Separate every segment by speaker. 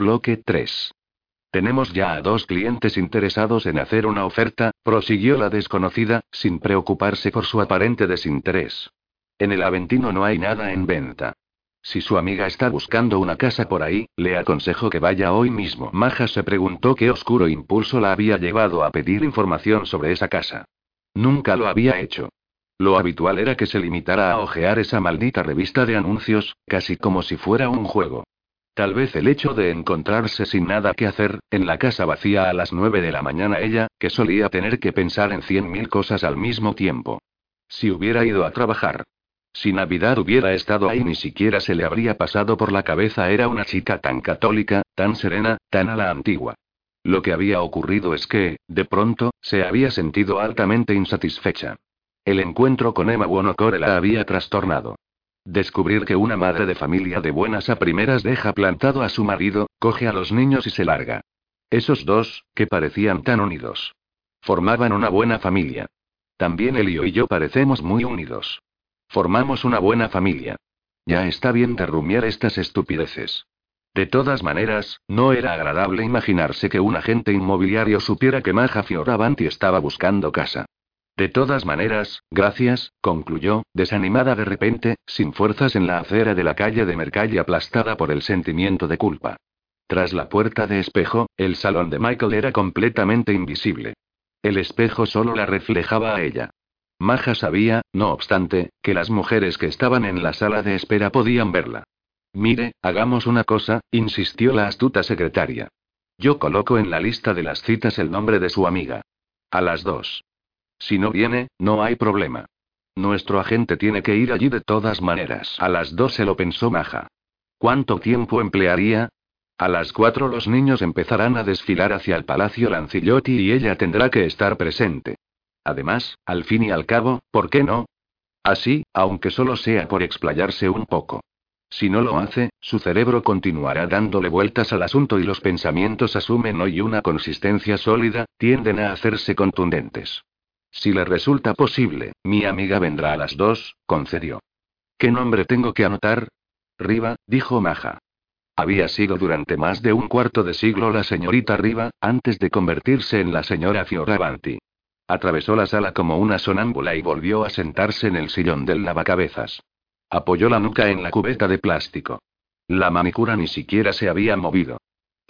Speaker 1: Bloque 3. Tenemos ya a dos clientes interesados en hacer una oferta, prosiguió la desconocida, sin preocuparse por su aparente desinterés. En el Aventino no hay nada en venta. Si su amiga está buscando una casa por ahí, le aconsejo que vaya hoy mismo. Maja se preguntó qué oscuro impulso la había llevado a pedir información sobre esa casa. Nunca lo había hecho. Lo habitual era que se limitara a hojear esa maldita revista de anuncios, casi como si fuera un juego. Tal vez el hecho de encontrarse sin nada que hacer, en la casa vacía a las nueve de la mañana ella, que solía tener que pensar en cien mil cosas al mismo tiempo. Si hubiera ido a trabajar, si Navidad hubiera estado ahí ni siquiera se le habría pasado por la cabeza era una chica tan católica, tan serena, tan a la antigua. Lo que había ocurrido es que, de pronto, se había sentido altamente insatisfecha. El encuentro con Emma Wonocore la había trastornado. Descubrir que una madre de familia de buenas a primeras deja plantado a su marido, coge a los niños y se larga. Esos dos, que parecían tan unidos. Formaban una buena familia. También Elio y yo parecemos muy unidos. Formamos una buena familia. Ya está bien de rumiar estas estupideces. De todas maneras, no era agradable imaginarse que un agente inmobiliario supiera que Maja Fioravanti estaba buscando casa. De todas maneras, gracias, concluyó, desanimada de repente, sin fuerzas en la acera de la calle de Mercalli aplastada por el sentimiento de culpa. Tras la puerta de espejo, el salón de Michael era completamente invisible. El espejo solo la reflejaba a ella. Maja sabía, no obstante, que las mujeres que estaban en la sala de espera podían verla. Mire, hagamos una cosa, insistió la astuta secretaria. Yo coloco en la lista de las citas el nombre de su amiga. A las dos. Si no viene, no hay problema. Nuestro agente tiene que ir allí de todas maneras. A las dos se lo pensó Maja. ¿Cuánto tiempo emplearía? A las cuatro los niños empezarán a desfilar hacia el Palacio Lancillotti y ella tendrá que estar presente. Además, al fin y al cabo, ¿por qué no? Así, aunque solo sea por explayarse un poco. Si no lo hace, su cerebro continuará dándole vueltas al asunto y los pensamientos asumen hoy una consistencia sólida, tienden a hacerse contundentes. Si le resulta posible, mi amiga vendrá a las dos, concedió. ¿Qué nombre tengo que anotar? Riva, dijo Maja. Había sido durante más de un cuarto de siglo la señorita Riva, antes de convertirse en la señora Fioravanti. Atravesó la sala como una sonámbula y volvió a sentarse en el sillón del lavacabezas. Apoyó la nuca en la cubeta de plástico. La manicura ni siquiera se había movido.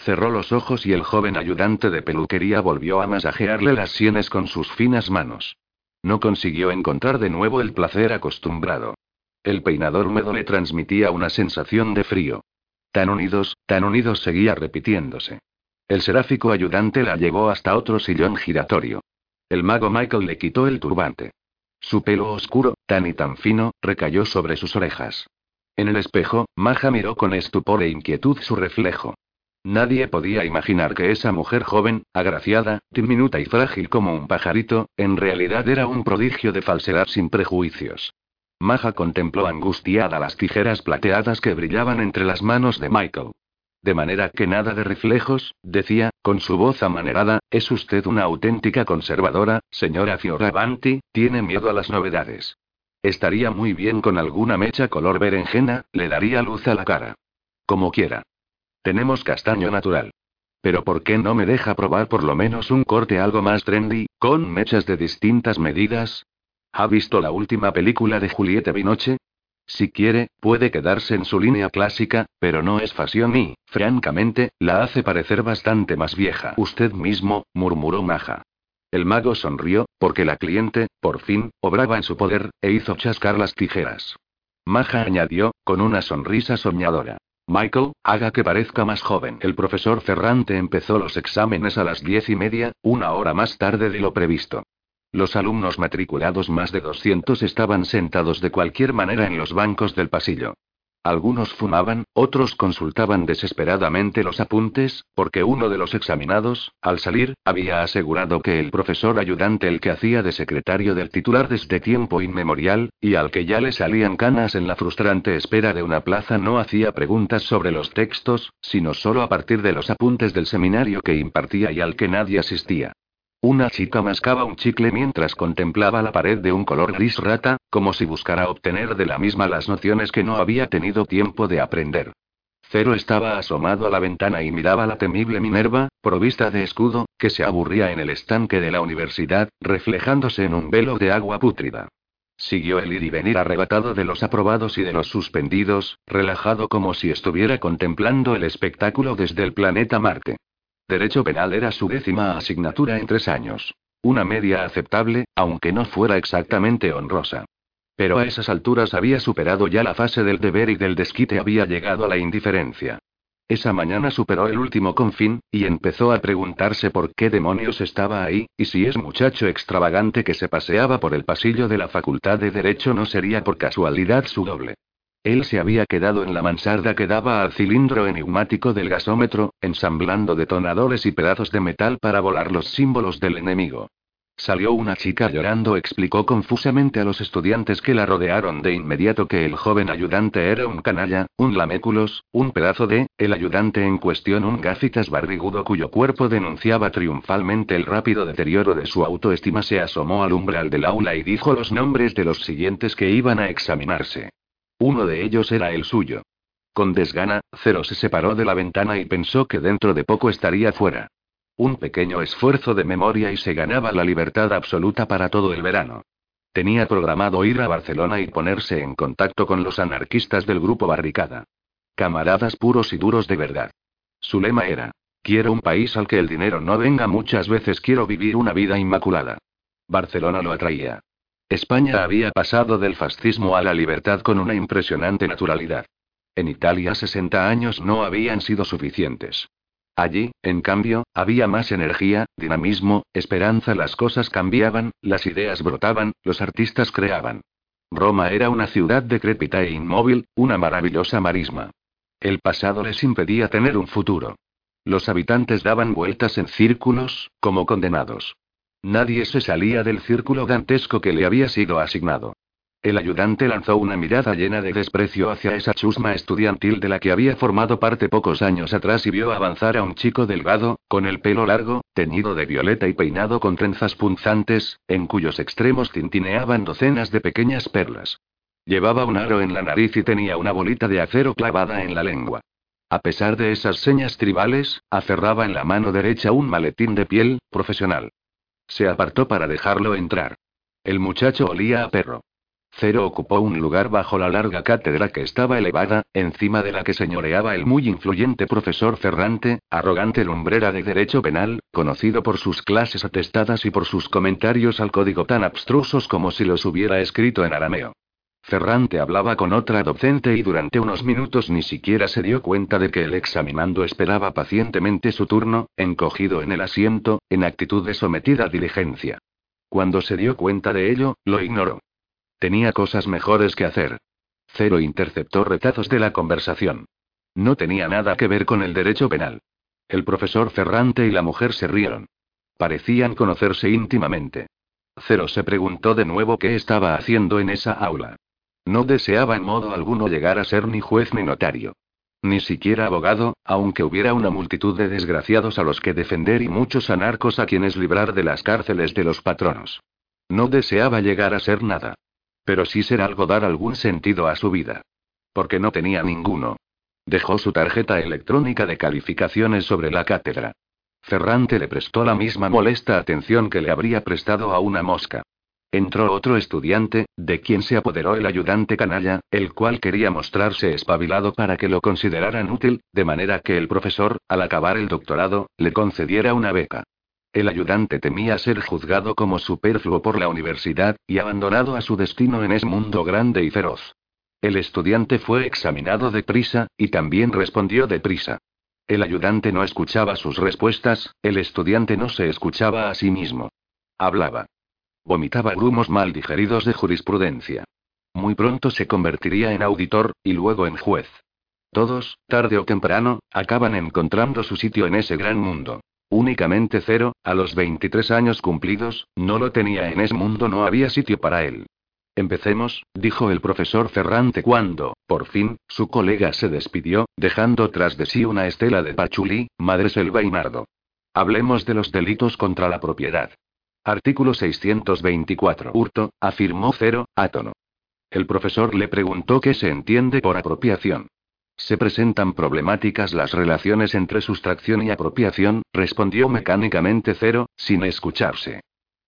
Speaker 1: Cerró los ojos y el joven ayudante de peluquería volvió a masajearle las sienes con sus finas manos. No consiguió encontrar de nuevo el placer acostumbrado. El peinador húmedo le transmitía una sensación de frío. Tan unidos, tan unidos seguía repitiéndose. El seráfico ayudante la llevó hasta otro sillón giratorio. El mago Michael le quitó el turbante. Su pelo oscuro, tan y tan fino, recayó sobre sus orejas. En el espejo, Maja miró con estupor e inquietud su reflejo. Nadie podía imaginar que esa mujer joven, agraciada, diminuta y frágil como un pajarito, en realidad era un prodigio de falsedad sin prejuicios. Maja contempló angustiada las tijeras plateadas que brillaban entre las manos de Michael. De manera que nada de reflejos, decía, con su voz amanerada, es usted una auténtica conservadora, señora Fioravanti, tiene miedo a las novedades. Estaría muy bien con alguna mecha color berenjena, le daría luz a la cara. Como quiera. Tenemos castaño natural. Pero ¿por qué no me deja probar por lo menos un corte algo más trendy, con mechas de distintas medidas? ¿Ha visto la última película de Juliette Binoche? Si quiere, puede quedarse en su línea clásica, pero no es fashion y, francamente, la hace parecer bastante más vieja. Usted mismo, murmuró Maja. El mago sonrió, porque la cliente, por fin, obraba en su poder, e hizo chascar las tijeras. Maja añadió, con una sonrisa soñadora. Michael, haga que parezca más joven. El profesor Ferrante empezó los exámenes a las diez y media, una hora más tarde de lo previsto. Los alumnos matriculados más de 200 estaban sentados de cualquier manera en los bancos del pasillo. Algunos fumaban, otros consultaban desesperadamente los apuntes, porque uno de los examinados, al salir, había asegurado que el profesor ayudante el que hacía de secretario del titular desde tiempo inmemorial, y al que ya le salían canas en la frustrante espera de una plaza no hacía preguntas sobre los textos, sino solo a partir de los apuntes del seminario que impartía y al que nadie asistía. Una chica mascaba un chicle mientras contemplaba la pared de un color gris rata, como si buscara obtener de la misma las nociones que no había tenido tiempo de aprender. Cero estaba asomado a la ventana y miraba la temible Minerva, provista de escudo, que se aburría en el estanque de la universidad, reflejándose en un velo de agua pútrida. Siguió el ir y venir arrebatado de los aprobados y de los suspendidos, relajado como si estuviera contemplando el espectáculo desde el planeta Marte. Derecho penal era su décima asignatura en tres años. Una media aceptable, aunque no fuera exactamente honrosa. Pero a esas alturas había superado ya la fase del deber y del desquite había llegado a la indiferencia. Esa mañana superó el último confín, y empezó a preguntarse por qué demonios estaba ahí, y si es muchacho extravagante que se paseaba por el pasillo de la Facultad de Derecho no sería por casualidad su doble. Él se había quedado en la mansarda que daba al cilindro enigmático del gasómetro, ensamblando detonadores y pedazos de metal para volar los símbolos del enemigo. Salió una chica llorando, explicó confusamente a los estudiantes que la rodearon de inmediato que el joven ayudante era un canalla, un laméculos, un pedazo de, el ayudante en cuestión un gafitas barrigudo cuyo cuerpo denunciaba triunfalmente el rápido deterioro de su autoestima se asomó al umbral del aula y dijo los nombres de los siguientes que iban a examinarse. Uno de ellos era el suyo. Con desgana, Cero se separó de la ventana y pensó que dentro de poco estaría fuera. Un pequeño esfuerzo de memoria y se ganaba la libertad absoluta para todo el verano. Tenía programado ir a Barcelona y ponerse en contacto con los anarquistas del grupo Barricada. Camaradas puros y duros de verdad. Su lema era, quiero un país al que el dinero no venga muchas veces, quiero vivir una vida inmaculada. Barcelona lo atraía. España había pasado del fascismo a la libertad con una impresionante naturalidad. En Italia 60 años no habían sido suficientes. Allí, en cambio, había más energía, dinamismo, esperanza, las cosas cambiaban, las ideas brotaban, los artistas creaban. Roma era una ciudad decrépita e inmóvil, una maravillosa marisma. El pasado les impedía tener un futuro. Los habitantes daban vueltas en círculos, como condenados. Nadie se salía del círculo dantesco que le había sido asignado. El ayudante lanzó una mirada llena de desprecio hacia esa chusma estudiantil de la que había formado parte pocos años atrás y vio avanzar a un chico delgado, con el pelo largo, teñido de violeta y peinado con trenzas punzantes, en cuyos extremos tintineaban docenas de pequeñas perlas. Llevaba un aro en la nariz y tenía una bolita de acero clavada en la lengua. A pesar de esas señas tribales, aferraba en la mano derecha un maletín de piel, profesional. Se apartó para dejarlo entrar. El muchacho olía a perro. Cero ocupó un lugar bajo la larga cátedra que estaba elevada, encima de la que señoreaba el muy influyente profesor Ferrante, arrogante lumbrera de Derecho Penal, conocido por sus clases atestadas y por sus comentarios al código tan abstrusos como si los hubiera escrito en arameo. Ferrante hablaba con otra docente y durante unos minutos ni siquiera se dio cuenta de que el examinando esperaba pacientemente su turno, encogido en el asiento, en actitud de sometida diligencia. Cuando se dio cuenta de ello, lo ignoró. Tenía cosas mejores que hacer. Cero interceptó retazos de la conversación. No tenía nada que ver con el derecho penal. El profesor Ferrante y la mujer se rieron. Parecían conocerse íntimamente. Cero se preguntó de nuevo qué estaba haciendo en esa aula. No deseaba en modo alguno llegar a ser ni juez ni notario. Ni siquiera abogado, aunque hubiera una multitud de desgraciados a los que defender y muchos anarcos a quienes librar de las cárceles de los patronos. No deseaba llegar a ser nada. Pero sí ser algo dar algún sentido a su vida. Porque no tenía ninguno. Dejó su tarjeta electrónica de calificaciones sobre la cátedra. Ferrante le prestó la misma molesta atención que le habría prestado a una mosca. Entró otro estudiante, de quien se apoderó el ayudante canalla, el cual quería mostrarse espabilado para que lo consideraran útil, de manera que el profesor, al acabar el doctorado, le concediera una beca. El ayudante temía ser juzgado como superfluo por la universidad, y abandonado a su destino en ese mundo grande y feroz. El estudiante fue examinado deprisa, y también respondió deprisa. El ayudante no escuchaba sus respuestas, el estudiante no se escuchaba a sí mismo. Hablaba. Vomitaba grumos mal digeridos de jurisprudencia. Muy pronto se convertiría en auditor, y luego en juez. Todos, tarde o temprano, acaban encontrando su sitio en ese gran mundo. Únicamente cero, a los 23 años cumplidos, no lo tenía en ese mundo, no había sitio para él. Empecemos, dijo el profesor Ferrante cuando, por fin, su colega se despidió, dejando tras de sí una estela de pachulí, selva y nardo. Hablemos de los delitos contra la propiedad. Artículo 624. Hurto, afirmó Cero, átono. El profesor le preguntó qué se entiende por apropiación. Se presentan problemáticas las relaciones entre sustracción y apropiación, respondió mecánicamente Cero, sin escucharse.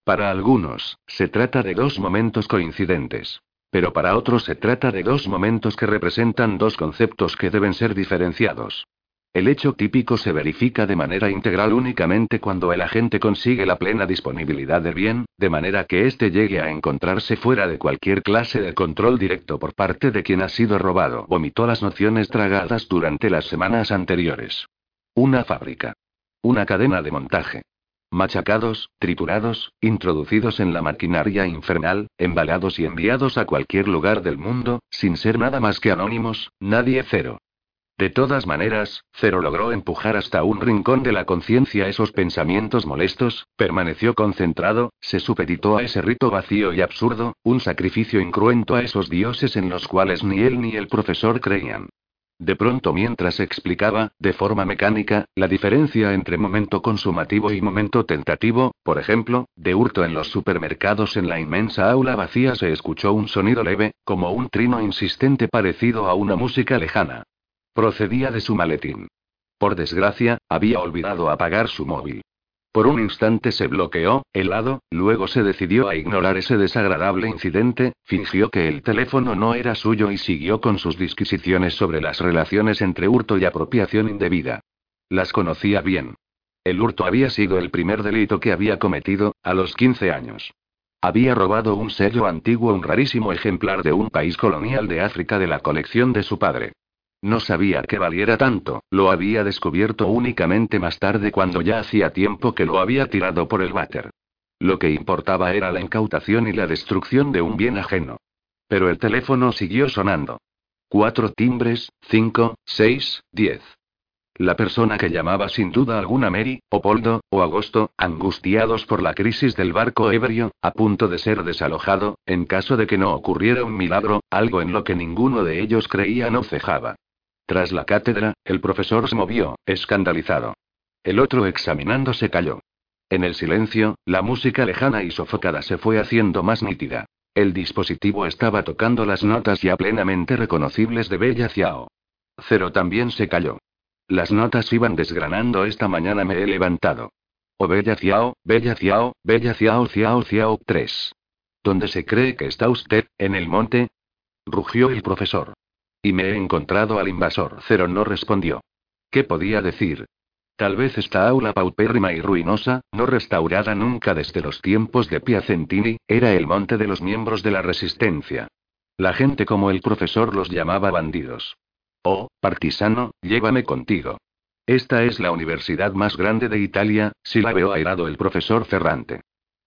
Speaker 1: Para algunos, se trata de dos momentos coincidentes. Pero para otros se trata de dos momentos que representan dos conceptos que deben ser diferenciados. El hecho típico se verifica de manera integral únicamente cuando el agente consigue la plena disponibilidad del bien, de manera que éste llegue a encontrarse fuera de cualquier clase de control directo por parte de quien ha sido robado. Vomitó las nociones tragadas durante las semanas anteriores. Una fábrica. Una cadena de montaje. Machacados, triturados, introducidos en la maquinaria infernal, embalados y enviados a cualquier lugar del mundo, sin ser nada más que anónimos, nadie cero. De todas maneras, Cero logró empujar hasta un rincón de la conciencia esos pensamientos molestos, permaneció concentrado, se supeditó a ese rito vacío y absurdo, un sacrificio incruento a esos dioses en los cuales ni él ni el profesor creían. De pronto mientras explicaba, de forma mecánica, la diferencia entre momento consumativo y momento tentativo, por ejemplo, de hurto en los supermercados en la inmensa aula vacía se escuchó un sonido leve, como un trino insistente parecido a una música lejana. Procedía de su maletín. Por desgracia, había olvidado apagar su móvil. Por un instante se bloqueó, helado, luego se decidió a ignorar ese desagradable incidente, fingió que el teléfono no era suyo y siguió con sus disquisiciones sobre las relaciones entre hurto y apropiación indebida. Las conocía bien. El hurto había sido el primer delito que había cometido, a los 15 años. Había robado un sello antiguo, un rarísimo ejemplar de un país colonial de África de la colección de su padre. No sabía que valiera tanto, lo había descubierto únicamente más tarde cuando ya hacía tiempo que lo había tirado por el váter. Lo que importaba era la incautación y la destrucción de un bien ajeno. Pero el teléfono siguió sonando. Cuatro timbres, cinco, seis, diez. La persona que llamaba sin duda alguna Mary, o Poldo, o Agosto, angustiados por la crisis del barco ebrio, a punto de ser desalojado, en caso de que no ocurriera un milagro, algo en lo que ninguno de ellos creía no cejaba. Tras la cátedra, el profesor se movió, escandalizado. El otro examinando se calló. En el silencio, la música lejana y sofocada se fue haciendo más nítida. El dispositivo estaba tocando las notas ya plenamente reconocibles de Bella Ciao. Cero también se calló. Las notas iban desgranando esta mañana me he levantado. O Bella Ciao, Bella Ciao, Bella Ciao Ciao Ciao 3. ¿Dónde se cree que está usted, en el monte? Rugió el profesor. Y me he encontrado al invasor. Cero no respondió. ¿Qué podía decir? Tal vez esta aula paupérrima y ruinosa, no restaurada nunca desde los tiempos de Piacentini, era el monte de los miembros de la resistencia. La gente como el profesor los llamaba bandidos. Oh, partisano, llévame contigo. Esta es la universidad más grande de Italia, si la veo airado el profesor Ferrante.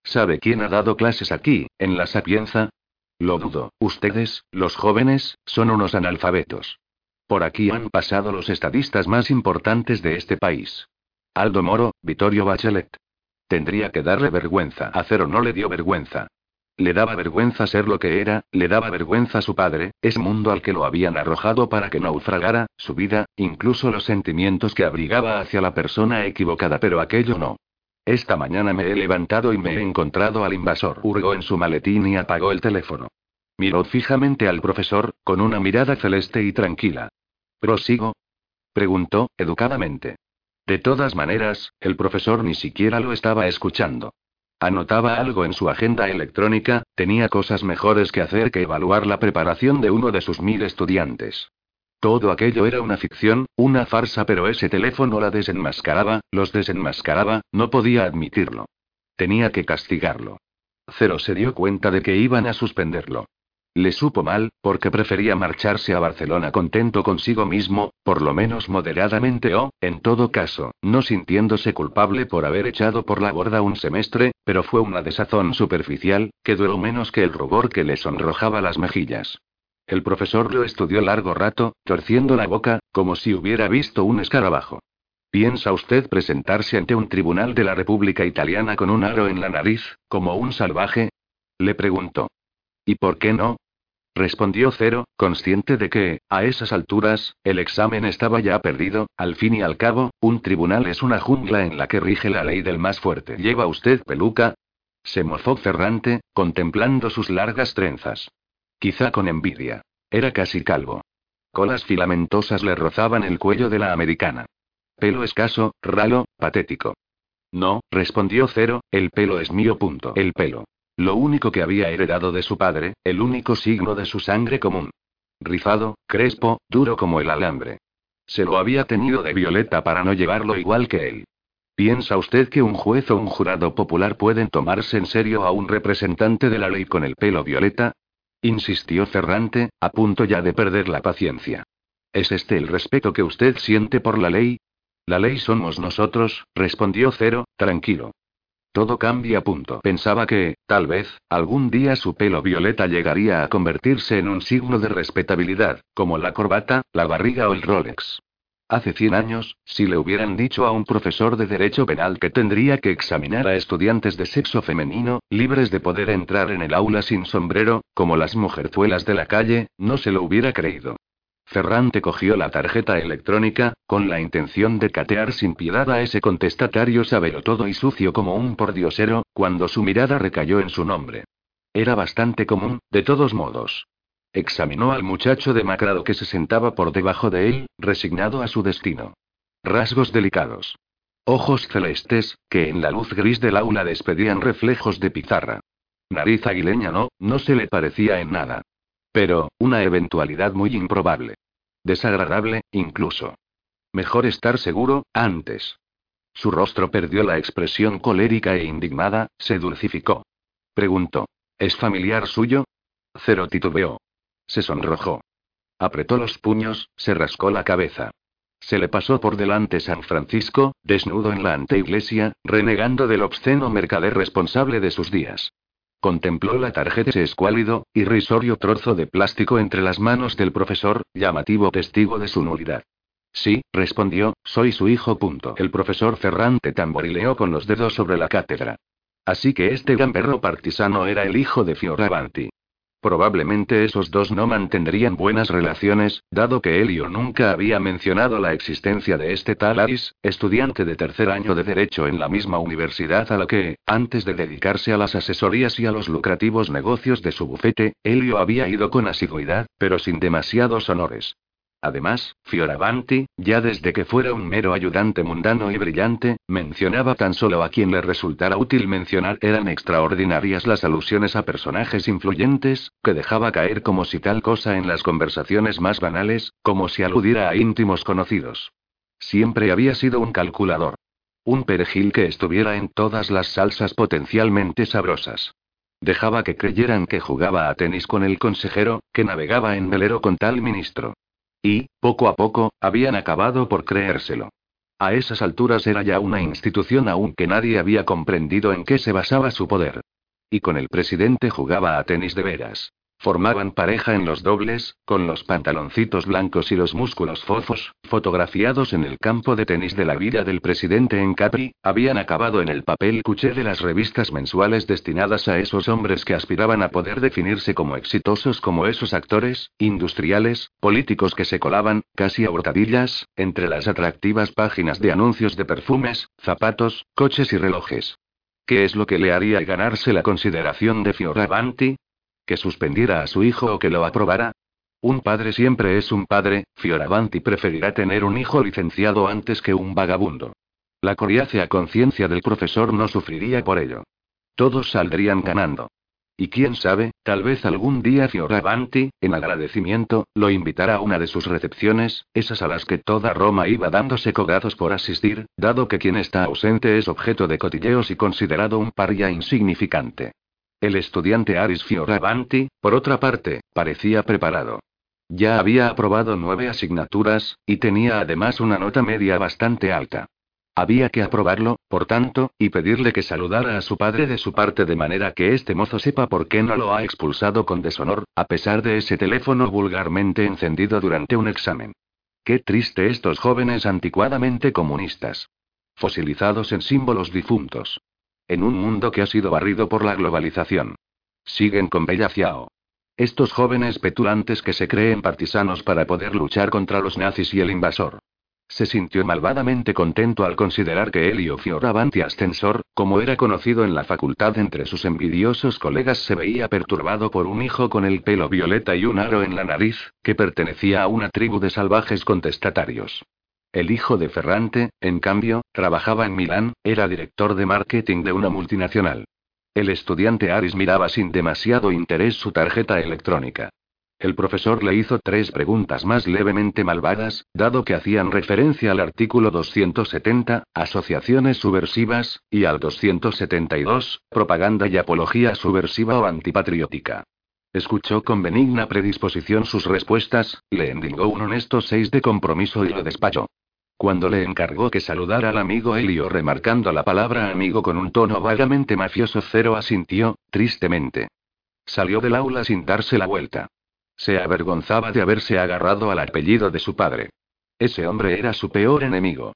Speaker 1: ¿Sabe quién ha dado clases aquí, en la Sapienza? Lo dudo, ustedes, los jóvenes, son unos analfabetos. Por aquí han pasado los estadistas más importantes de este país. Aldo Moro, Vittorio Bachelet. Tendría que darle vergüenza. A Cero no le dio vergüenza. Le daba vergüenza ser lo que era, le daba vergüenza su padre, ese mundo al que lo habían arrojado para que naufragara, su vida, incluso los sentimientos que abrigaba hacia la persona equivocada, pero aquello no. Esta mañana me he levantado y me he encontrado al invasor. Hurgó en su maletín y apagó el teléfono. Miró fijamente al profesor, con una mirada celeste y tranquila. ¿Prosigo? Preguntó, educadamente. De todas maneras, el profesor ni siquiera lo estaba escuchando. Anotaba algo en su agenda electrónica, tenía cosas mejores que hacer que evaluar la preparación de uno de sus mil estudiantes. Todo aquello era una ficción, una farsa, pero ese teléfono la desenmascaraba, los desenmascaraba, no podía admitirlo. Tenía que castigarlo. Cero se dio cuenta de que iban a suspenderlo. Le supo mal, porque prefería marcharse a Barcelona contento consigo mismo, por lo menos moderadamente o, en todo caso, no sintiéndose culpable por haber echado por la borda un semestre, pero fue una desazón superficial, que duró menos que el rubor que le sonrojaba las mejillas. El profesor lo estudió largo rato, torciendo la boca, como si hubiera visto un escarabajo. ¿Piensa usted presentarse ante un tribunal de la República Italiana con un aro en la nariz, como un salvaje? Le preguntó. ¿Y por qué no? Respondió Cero, consciente de que, a esas alturas, el examen estaba ya perdido, al fin y al cabo, un tribunal es una jungla en la que rige la ley del más fuerte. ¿Lleva usted peluca? Se mozó Ferrante, contemplando sus largas trenzas. Quizá con envidia. Era casi calvo. Colas filamentosas le rozaban el cuello de la americana. Pelo escaso, ralo, patético. No, respondió Cero, el pelo es mío. Punto. El pelo. Lo único que había heredado de su padre, el único signo de su sangre común. Rizado, crespo, duro como el alambre. Se lo había tenido de Violeta para no llevarlo igual que él. ¿Piensa usted que un juez o un jurado popular pueden tomarse en serio a un representante de la ley con el pelo violeta? Insistió Ferrante, a punto ya de perder la paciencia. ¿Es este el respeto que usted siente por la ley? La ley somos nosotros, respondió Cero, tranquilo. Todo cambia. Punto. Pensaba que, tal vez, algún día su pelo violeta llegaría a convertirse en un signo de respetabilidad, como la corbata, la barriga o el Rolex. Hace 100 años, si le hubieran dicho a un profesor de derecho penal que tendría que examinar a estudiantes de sexo femenino, libres de poder entrar en el aula sin sombrero, como las mujerzuelas de la calle, no se lo hubiera creído. Ferrante cogió la tarjeta electrónica, con la intención de catear sin piedad a ese contestatario todo y sucio como un pordiosero, cuando su mirada recayó en su nombre. Era bastante común, de todos modos. Examinó al muchacho demacrado que se sentaba por debajo de él, resignado a su destino. Rasgos delicados. Ojos celestes, que en la luz gris del aula despedían reflejos de pizarra. Nariz aguileña no, no se le parecía en nada. Pero, una eventualidad muy improbable. Desagradable, incluso. Mejor estar seguro, antes. Su rostro perdió la expresión colérica e indignada, se dulcificó. Preguntó. ¿Es familiar suyo? Cero titubeó. Se sonrojó. Apretó los puños, se rascó la cabeza. Se le pasó por delante San Francisco, desnudo en la anteiglesia, renegando del obsceno mercader responsable de sus días. Contempló la tarjeta ese escuálido, irrisorio trozo de plástico entre las manos del profesor, llamativo testigo de su nulidad. Sí, respondió, soy su hijo. El profesor Ferrante tamborileó con los dedos sobre la cátedra. Así que este gran perro partisano era el hijo de Fioravanti. Probablemente esos dos no mantendrían buenas relaciones, dado que Helio nunca había mencionado la existencia de este tal Aris, estudiante de tercer año de Derecho en la misma universidad a la que, antes de dedicarse a las asesorías y a los lucrativos negocios de su bufete, Helio había ido con asiduidad, pero sin demasiados honores. Además, Fioravanti, ya desde que fuera un mero ayudante mundano y brillante, mencionaba tan solo a quien le resultara útil mencionar eran extraordinarias las alusiones a personajes influyentes, que dejaba caer como si tal cosa en las conversaciones más banales, como si aludiera a íntimos conocidos. Siempre había sido un calculador. Un perejil que estuviera en todas las salsas potencialmente sabrosas. Dejaba que creyeran que jugaba a tenis con el consejero, que navegaba en velero con tal ministro. Y, poco a poco, habían acabado por creérselo. A esas alturas era ya una institución aunque nadie había comprendido en qué se basaba su poder. Y con el presidente jugaba a tenis de veras. Formaban pareja en los dobles, con los pantaloncitos blancos y los músculos fofos, fotografiados en el campo de tenis de la villa del presidente en Capri, habían acabado en el papel cuché de las revistas mensuales destinadas a esos hombres que aspiraban a poder definirse como exitosos como esos actores, industriales, políticos que se colaban, casi a hurtadillas, entre las atractivas páginas de anuncios de perfumes, zapatos, coches y relojes. ¿Qué es lo que le haría ganarse la consideración de Fioravanti? ¿Que suspendiera a su hijo o que lo aprobara? Un padre siempre es un padre, Fioravanti preferirá tener un hijo licenciado antes que un vagabundo. La coriácea conciencia del profesor no sufriría por ello. Todos saldrían ganando. Y quién sabe, tal vez algún día Fioravanti, en agradecimiento, lo invitará a una de sus recepciones, esas a las que toda Roma iba dándose cogazos por asistir, dado que quien está ausente es objeto de cotilleos y considerado un paria insignificante. El estudiante Aris Fioravanti, por otra parte, parecía preparado. Ya había aprobado nueve asignaturas, y tenía además una nota media bastante alta. Había que aprobarlo, por tanto, y pedirle que saludara a su padre de su parte de manera que este mozo sepa por qué no lo ha expulsado con deshonor, a pesar de ese teléfono vulgarmente encendido durante un examen. Qué triste estos jóvenes anticuadamente comunistas. Fosilizados en símbolos difuntos. En un mundo que ha sido barrido por la globalización. Siguen con Bella Ciao. Estos jóvenes petulantes que se creen partisanos para poder luchar contra los nazis y el invasor. Se sintió malvadamente contento al considerar que Helio Fioravanti Ascensor, como era conocido en la facultad entre sus envidiosos colegas, se veía perturbado por un hijo con el pelo violeta y un aro en la nariz, que pertenecía a una tribu de salvajes contestatarios. El hijo de Ferrante, en cambio, trabajaba en Milán, era director de marketing de una multinacional. El estudiante Aris miraba sin demasiado interés su tarjeta electrónica. El profesor le hizo tres preguntas más levemente malvadas, dado que hacían referencia al artículo 270, asociaciones subversivas, y al 272, propaganda y apología subversiva o antipatriótica. Escuchó con benigna predisposición sus respuestas, le endingó un honesto seis de compromiso y lo despachó. Cuando le encargó que saludara al amigo Helio remarcando la palabra amigo con un tono vagamente mafioso, Cero asintió, tristemente. Salió del aula sin darse la vuelta. Se avergonzaba de haberse agarrado al apellido de su padre. Ese hombre era su peor enemigo.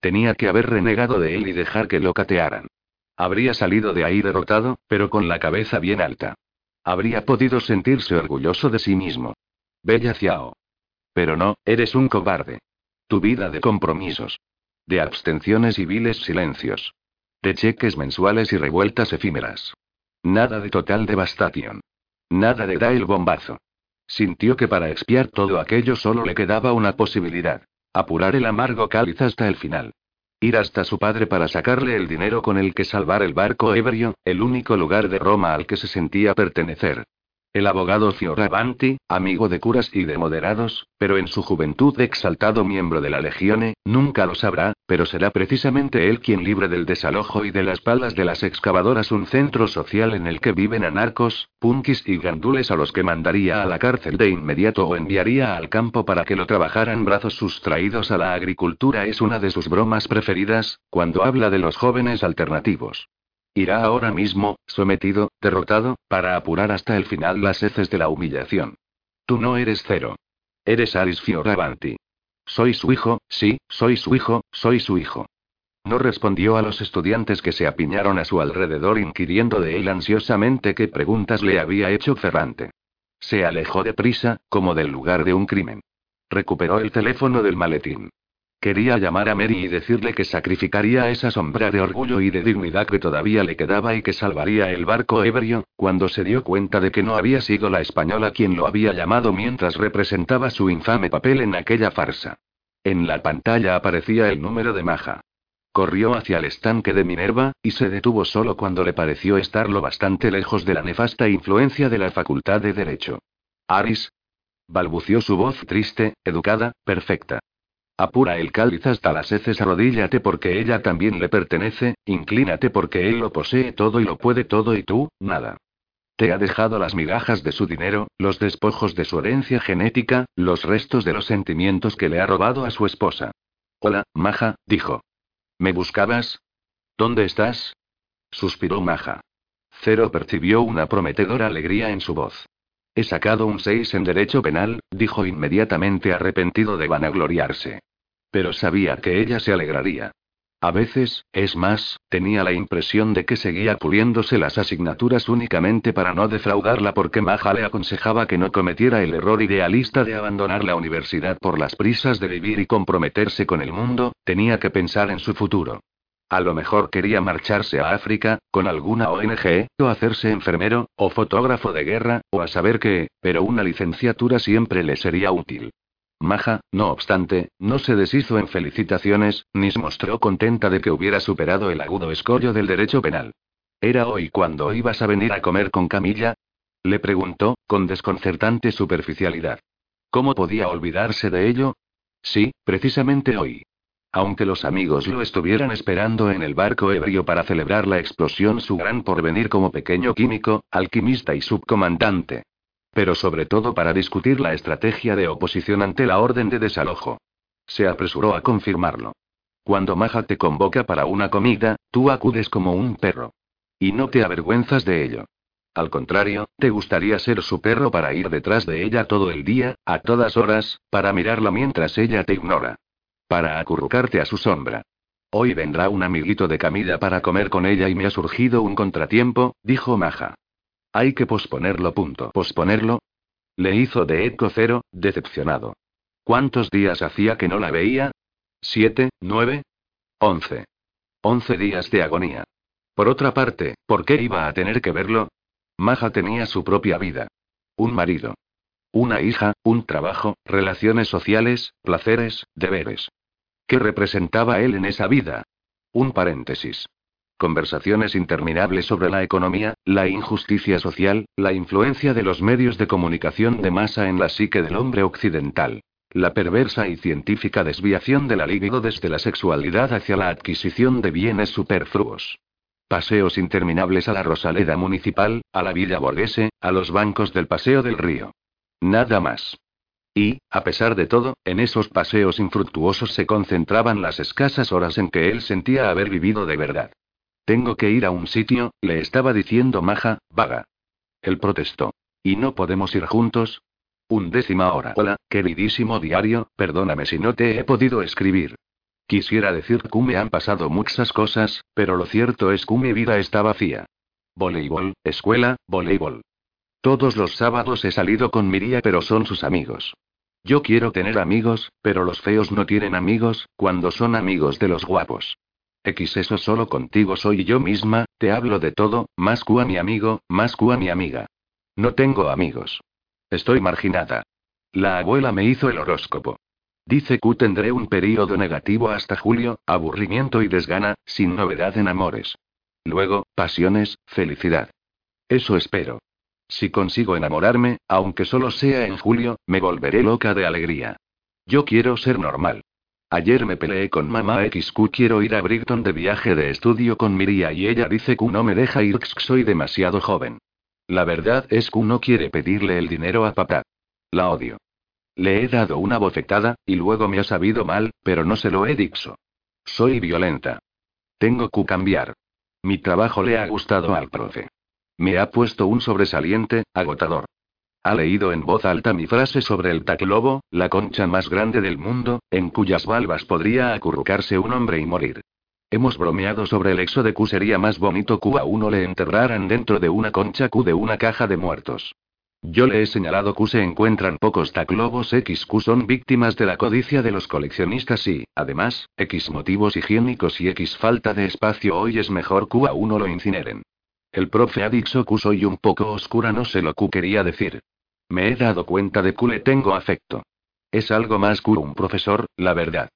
Speaker 1: Tenía que haber renegado de él y dejar que lo catearan. Habría salido de ahí derrotado, pero con la cabeza bien alta. Habría podido sentirse orgulloso de sí mismo. Bella Ciao. Pero no, eres un cobarde. Tu vida de compromisos. De abstenciones y viles silencios. De cheques mensuales y revueltas efímeras. Nada de total devastación. Nada de da el bombazo. Sintió que para expiar todo aquello solo le quedaba una posibilidad. Apurar el amargo cáliz hasta el final. Ir hasta su padre para sacarle el dinero con el que salvar el barco ebrio, el único lugar de Roma al que se sentía pertenecer. El abogado Fioravanti, amigo de curas y de moderados, pero en su juventud exaltado miembro de la Legione, nunca lo sabrá, pero será precisamente él quien libre del desalojo y de las palas de las excavadoras un centro social en el que viven anarcos, punkis y gandules a los que mandaría a la cárcel de inmediato o enviaría al campo para que lo trabajaran brazos sustraídos a la agricultura es una de sus bromas preferidas, cuando habla de los jóvenes alternativos. Irá ahora mismo, sometido, derrotado, para apurar hasta el final las heces de la humillación. Tú no eres cero. Eres Aris Fioravanti. Soy su hijo, sí, soy su hijo, soy su hijo. No respondió a los estudiantes que se apiñaron a su alrededor inquiriendo de él ansiosamente qué preguntas le había hecho Ferrante. Se alejó deprisa, como del lugar de un crimen. Recuperó el teléfono del maletín. Quería llamar a Mary y decirle que sacrificaría esa sombra de orgullo y de dignidad que todavía le quedaba y que salvaría el barco ebrio, cuando se dio cuenta de que no había sido la española quien lo había llamado mientras representaba su infame papel en aquella farsa. En la pantalla aparecía el número de Maja. Corrió hacia el estanque de Minerva, y se detuvo solo cuando le pareció estar lo bastante lejos de la nefasta influencia de la Facultad de Derecho. Aris. balbució su voz triste, educada, perfecta. Apura el cáliz hasta las heces, arrodíllate porque ella también le pertenece, inclínate porque él lo posee todo y lo puede todo y tú, nada. Te ha dejado las migajas de su dinero, los despojos de su herencia genética, los restos de los sentimientos que le ha robado a su esposa. Hola, Maja, dijo. ¿Me buscabas? ¿Dónde estás? suspiró Maja. Cero percibió una prometedora alegría en su voz. He sacado un 6 en derecho penal, dijo inmediatamente arrepentido de vanagloriarse. Pero sabía que ella se alegraría. A veces, es más, tenía la impresión de que seguía puliéndose las asignaturas únicamente para no defraudarla porque Maja le aconsejaba que no cometiera el error idealista de abandonar la universidad por las prisas de vivir y comprometerse con el mundo, tenía que pensar en su futuro. A lo mejor quería marcharse a África, con alguna ONG, o hacerse enfermero, o fotógrafo de guerra, o a saber qué, pero una licenciatura siempre le sería útil. Maja, no obstante, no se deshizo en felicitaciones, ni se mostró contenta de que hubiera superado el agudo escollo del derecho penal. ¿Era hoy cuando ibas a venir a comer con Camilla? Le preguntó, con desconcertante superficialidad. ¿Cómo podía olvidarse de ello? Sí, precisamente hoy. Aunque los amigos lo estuvieran esperando en el barco ebrio para celebrar la explosión, su gran porvenir como pequeño químico, alquimista y subcomandante pero sobre todo para discutir la estrategia de oposición ante la orden de desalojo. Se apresuró a confirmarlo. Cuando Maja te convoca para una comida, tú acudes como un perro. Y no te avergüenzas de ello. Al contrario, te gustaría ser su perro para ir detrás de ella todo el día, a todas horas, para mirarla mientras ella te ignora. Para acurrucarte a su sombra. Hoy vendrá un amiguito de Camila para comer con ella y me ha surgido un contratiempo, dijo Maja. Hay que posponerlo. Punto. ¿Posponerlo? Le hizo de eco cero, decepcionado. ¿Cuántos días hacía que no la veía? siete, nueve, once. Once días de agonía. Por otra parte, ¿por qué iba a tener que verlo? Maja tenía su propia vida. Un marido. Una hija, un trabajo, relaciones sociales, placeres, deberes. ¿Qué representaba él en esa vida? Un paréntesis. Conversaciones interminables sobre la economía, la injusticia social, la influencia de los medios de comunicación de masa en la psique del hombre occidental. La perversa y científica desviación de la libido desde la sexualidad hacia la adquisición de bienes superfluos. Paseos interminables a la Rosaleda Municipal, a la Villa Borghese, a los bancos del Paseo del Río. Nada más. Y, a pesar de todo, en esos paseos infructuosos se concentraban las escasas horas en que él sentía haber vivido de verdad. Tengo que ir a un sitio, le estaba diciendo Maja, vaga. Él protestó. ¿Y no podemos ir juntos? Un décima hora. Hola, queridísimo diario, perdóname si no te he podido escribir. Quisiera decir que me han pasado muchas cosas, pero lo cierto es que mi vida está vacía. Voleibol, escuela, voleibol. Todos los sábados he salido con Miria, pero son sus amigos. Yo quiero tener amigos, pero los feos no tienen amigos, cuando son amigos de los guapos. X eso solo contigo soy yo misma, te hablo de todo, más a mi amigo, más a mi amiga. No tengo amigos. Estoy marginada. La abuela me hizo el horóscopo. Dice que tendré un periodo negativo hasta julio, aburrimiento y desgana, sin novedad en amores. Luego, pasiones, felicidad. Eso espero. Si consigo enamorarme, aunque solo sea en julio, me volveré loca de alegría. Yo quiero ser normal. Ayer me peleé con mamá XQ, quiero ir a Brighton de viaje de estudio con Miria y ella dice que no me deja ir, soy demasiado joven. La verdad es que no quiere pedirle el dinero a papá. La odio. Le he dado una bofetada, y luego me ha sabido mal, pero no se lo he dicho. Soy violenta. Tengo que cambiar. Mi trabajo le ha gustado al profe. Me ha puesto un sobresaliente, agotador. Ha leído en voz alta mi frase sobre el taclobo, la concha más grande del mundo, en cuyas valvas podría acurrucarse un hombre y morir. Hemos bromeado sobre el exo de Q sería más bonito Q a uno le enterraran dentro de una concha Q de una caja de muertos. Yo le he señalado que se encuentran pocos taclobos XQ son víctimas de la codicia de los coleccionistas y, además, X motivos higiénicos y X falta de espacio hoy es mejor que a uno lo incineren. El profe dicho que soy un poco oscura, no sé lo que quería decir. Me he dado cuenta de que le tengo afecto. Es algo más que un profesor, la verdad.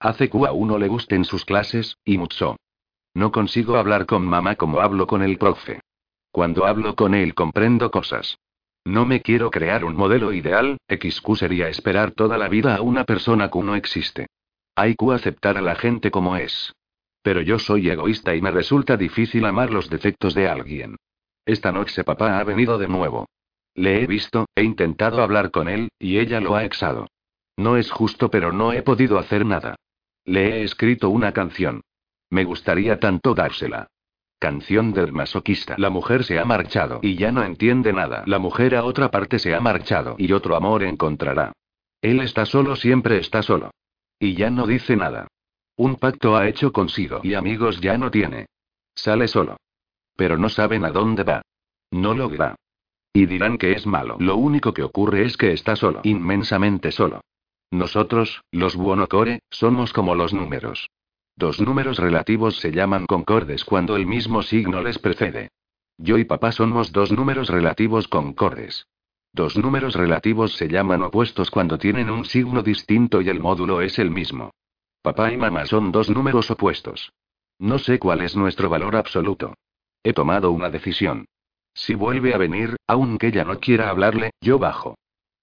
Speaker 1: Hace que a uno le gusten sus clases, y mucho. No consigo hablar con mamá como hablo con el profe. Cuando hablo con él comprendo cosas. No me quiero crear un modelo ideal, XQ sería esperar toda la vida a una persona que no existe. Hay que aceptar a la gente como es. Pero yo soy egoísta y me resulta difícil amar los defectos de alguien. Esta noche papá ha venido de nuevo. Le he visto, he intentado hablar con él, y ella lo ha exado. No es justo, pero no he podido hacer nada. Le he escrito una canción. Me gustaría tanto dársela. Canción del masoquista. La mujer se ha marchado y ya no entiende nada. La mujer a otra parte se ha marchado y otro amor encontrará. Él está solo, siempre está solo. Y ya no dice nada. Un pacto ha hecho consigo y amigos ya no tiene. Sale solo. Pero no saben a dónde va. No lo va. Y dirán que es malo. Lo único que ocurre es que está solo, inmensamente solo. Nosotros, los Buonocore, somos como los números. Dos números relativos se llaman concordes cuando el mismo signo les precede. Yo y papá somos dos números relativos concordes. Dos números relativos se llaman opuestos cuando tienen un signo distinto y el módulo es el mismo. Papá y mamá son dos números opuestos. No sé cuál es nuestro valor absoluto. He tomado una decisión. Si vuelve a venir, aunque ella no quiera hablarle, yo bajo.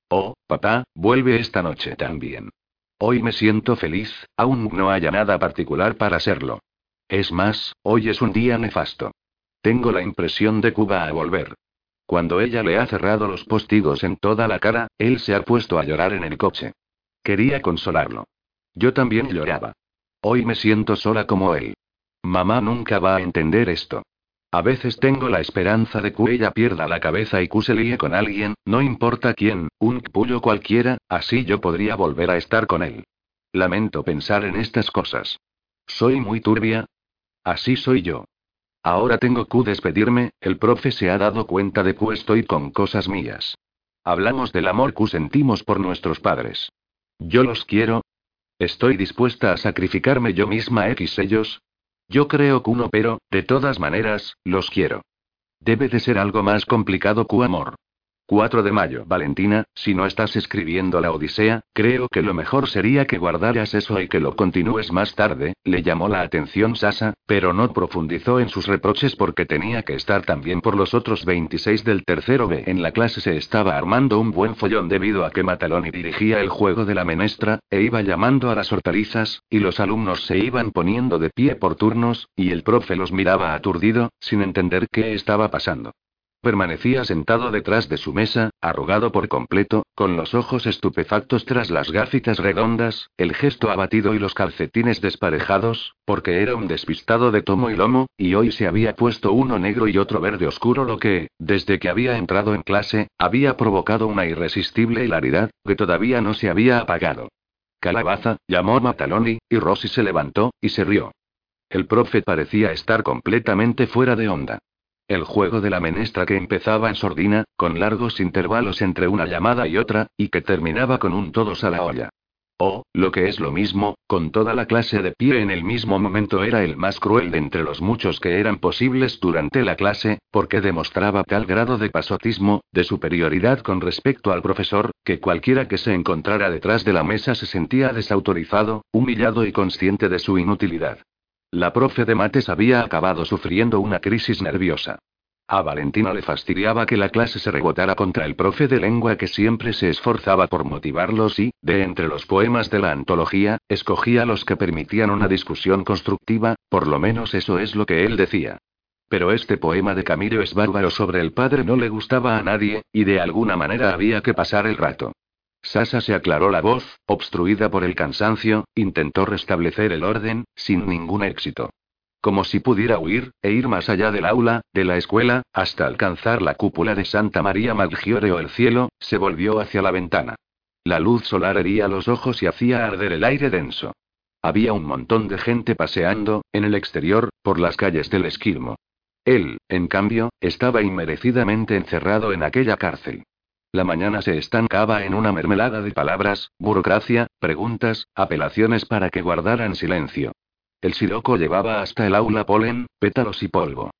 Speaker 1: Oh, papá, vuelve esta noche también. Hoy me siento feliz, aún no haya nada particular para serlo. Es más, hoy es un día nefasto. Tengo la impresión de va a volver. Cuando ella le ha cerrado los postigos en toda la cara, él se ha puesto a llorar en el coche. Quería consolarlo. Yo también lloraba. Hoy me siento sola como él. Mamá nunca va a entender esto. A veces tengo la esperanza de que ella pierda la cabeza y que se líe con alguien, no importa quién, un pullo cualquiera, así yo podría volver a estar con él. Lamento pensar en estas cosas. ¿Soy muy turbia? Así soy yo. Ahora tengo que despedirme, el profe se ha dado cuenta de que estoy con cosas mías. Hablamos del amor que sentimos por nuestros padres. Yo los quiero. Estoy dispuesta a sacrificarme yo misma X ellos. Yo creo que uno, pero, de todas maneras, los quiero. Debe de ser algo más complicado que amor. 4 de mayo. Valentina, si no estás escribiendo la Odisea, creo que lo mejor sería que guardaras eso y que lo continúes más tarde, le llamó la atención Sasa, pero no profundizó en sus reproches porque tenía que estar también por los otros 26 del tercero B. En la clase se estaba armando un buen follón debido a que Mataloni dirigía el juego de la menestra, e iba llamando a las hortalizas, y los alumnos se iban poniendo de pie por turnos, y el profe los miraba aturdido, sin entender qué estaba pasando. Permanecía sentado detrás de su mesa, arrugado por completo, con los ojos estupefactos tras las gáfitas redondas, el gesto abatido y los calcetines desparejados, porque era un despistado de tomo y lomo, y hoy se había puesto uno negro y otro verde oscuro, lo que, desde que había entrado en clase, había provocado una irresistible hilaridad, que todavía no se había apagado. Calabaza, llamó Mataloni, y Rosy se levantó, y se rió. El profe parecía estar completamente fuera de onda. El juego de la menestra que empezaba en sordina, con largos intervalos entre una llamada y otra, y que terminaba con un todos a la olla. O, lo que es lo mismo, con toda la clase de pie en el mismo momento era el más cruel de entre los muchos que eran posibles durante la clase, porque demostraba tal grado de pasotismo, de superioridad con respecto al profesor, que cualquiera que se encontrara detrás de la mesa se sentía desautorizado, humillado y consciente de su inutilidad. La profe de mates había acabado sufriendo una crisis nerviosa. A Valentina le fastidiaba que la clase se rebotara contra el profe de lengua que siempre se esforzaba por motivarlos y, de entre los poemas de la antología, escogía los que permitían una discusión constructiva, por lo menos eso es lo que él decía. Pero este poema de Camilo es bárbaro sobre el padre no le gustaba a nadie, y de alguna manera había que pasar el rato. Sasa se aclaró la voz, obstruida por el cansancio, intentó restablecer el orden, sin ningún éxito. Como si pudiera huir, e ir más allá del aula, de la escuela, hasta alcanzar la cúpula de Santa María Maggiore o el cielo, se volvió hacia la ventana. La luz solar hería los ojos y hacía arder el aire denso. Había un montón de gente paseando, en el exterior, por las calles del Esquilmo. Él, en cambio, estaba inmerecidamente encerrado en aquella cárcel. La mañana se estancaba en una mermelada de palabras, burocracia, preguntas, apelaciones para que guardaran silencio. El siroco llevaba hasta el aula polen, pétalos y polvo.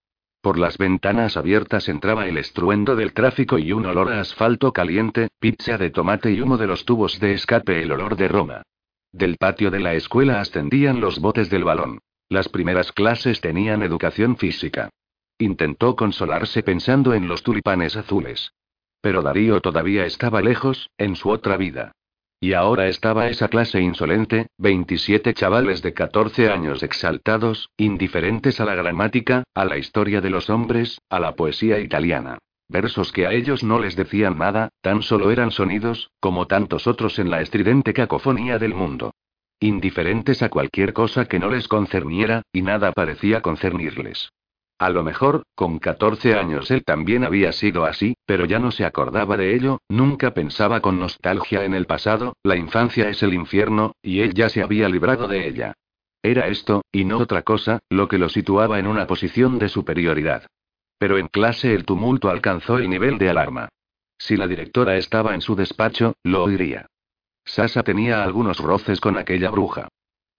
Speaker 1: Por las ventanas abiertas entraba el estruendo del tráfico y un olor a asfalto caliente, pizza de tomate y humo de los tubos de escape, el olor de Roma. Del patio de la escuela ascendían los botes del balón. Las primeras clases tenían educación física. Intentó consolarse pensando en los tulipanes azules. Pero Darío todavía estaba lejos, en su otra vida. Y ahora estaba esa clase insolente, 27 chavales de 14 años exaltados, indiferentes a la gramática, a la historia de los hombres, a la poesía italiana. Versos que a ellos no les decían nada, tan solo eran sonidos, como tantos otros en la estridente cacofonía del mundo. Indiferentes a cualquier cosa que no les concerniera, y nada parecía concernirles. A lo mejor, con 14 años él también había sido así, pero ya no se acordaba de ello, nunca pensaba con nostalgia en el pasado, la infancia es el infierno, y él ya se había librado de ella. Era esto, y no otra cosa, lo que lo situaba en una posición de superioridad. Pero en clase el tumulto alcanzó el nivel de alarma. Si la directora estaba en su despacho, lo oiría. Sasa tenía algunos roces con aquella bruja.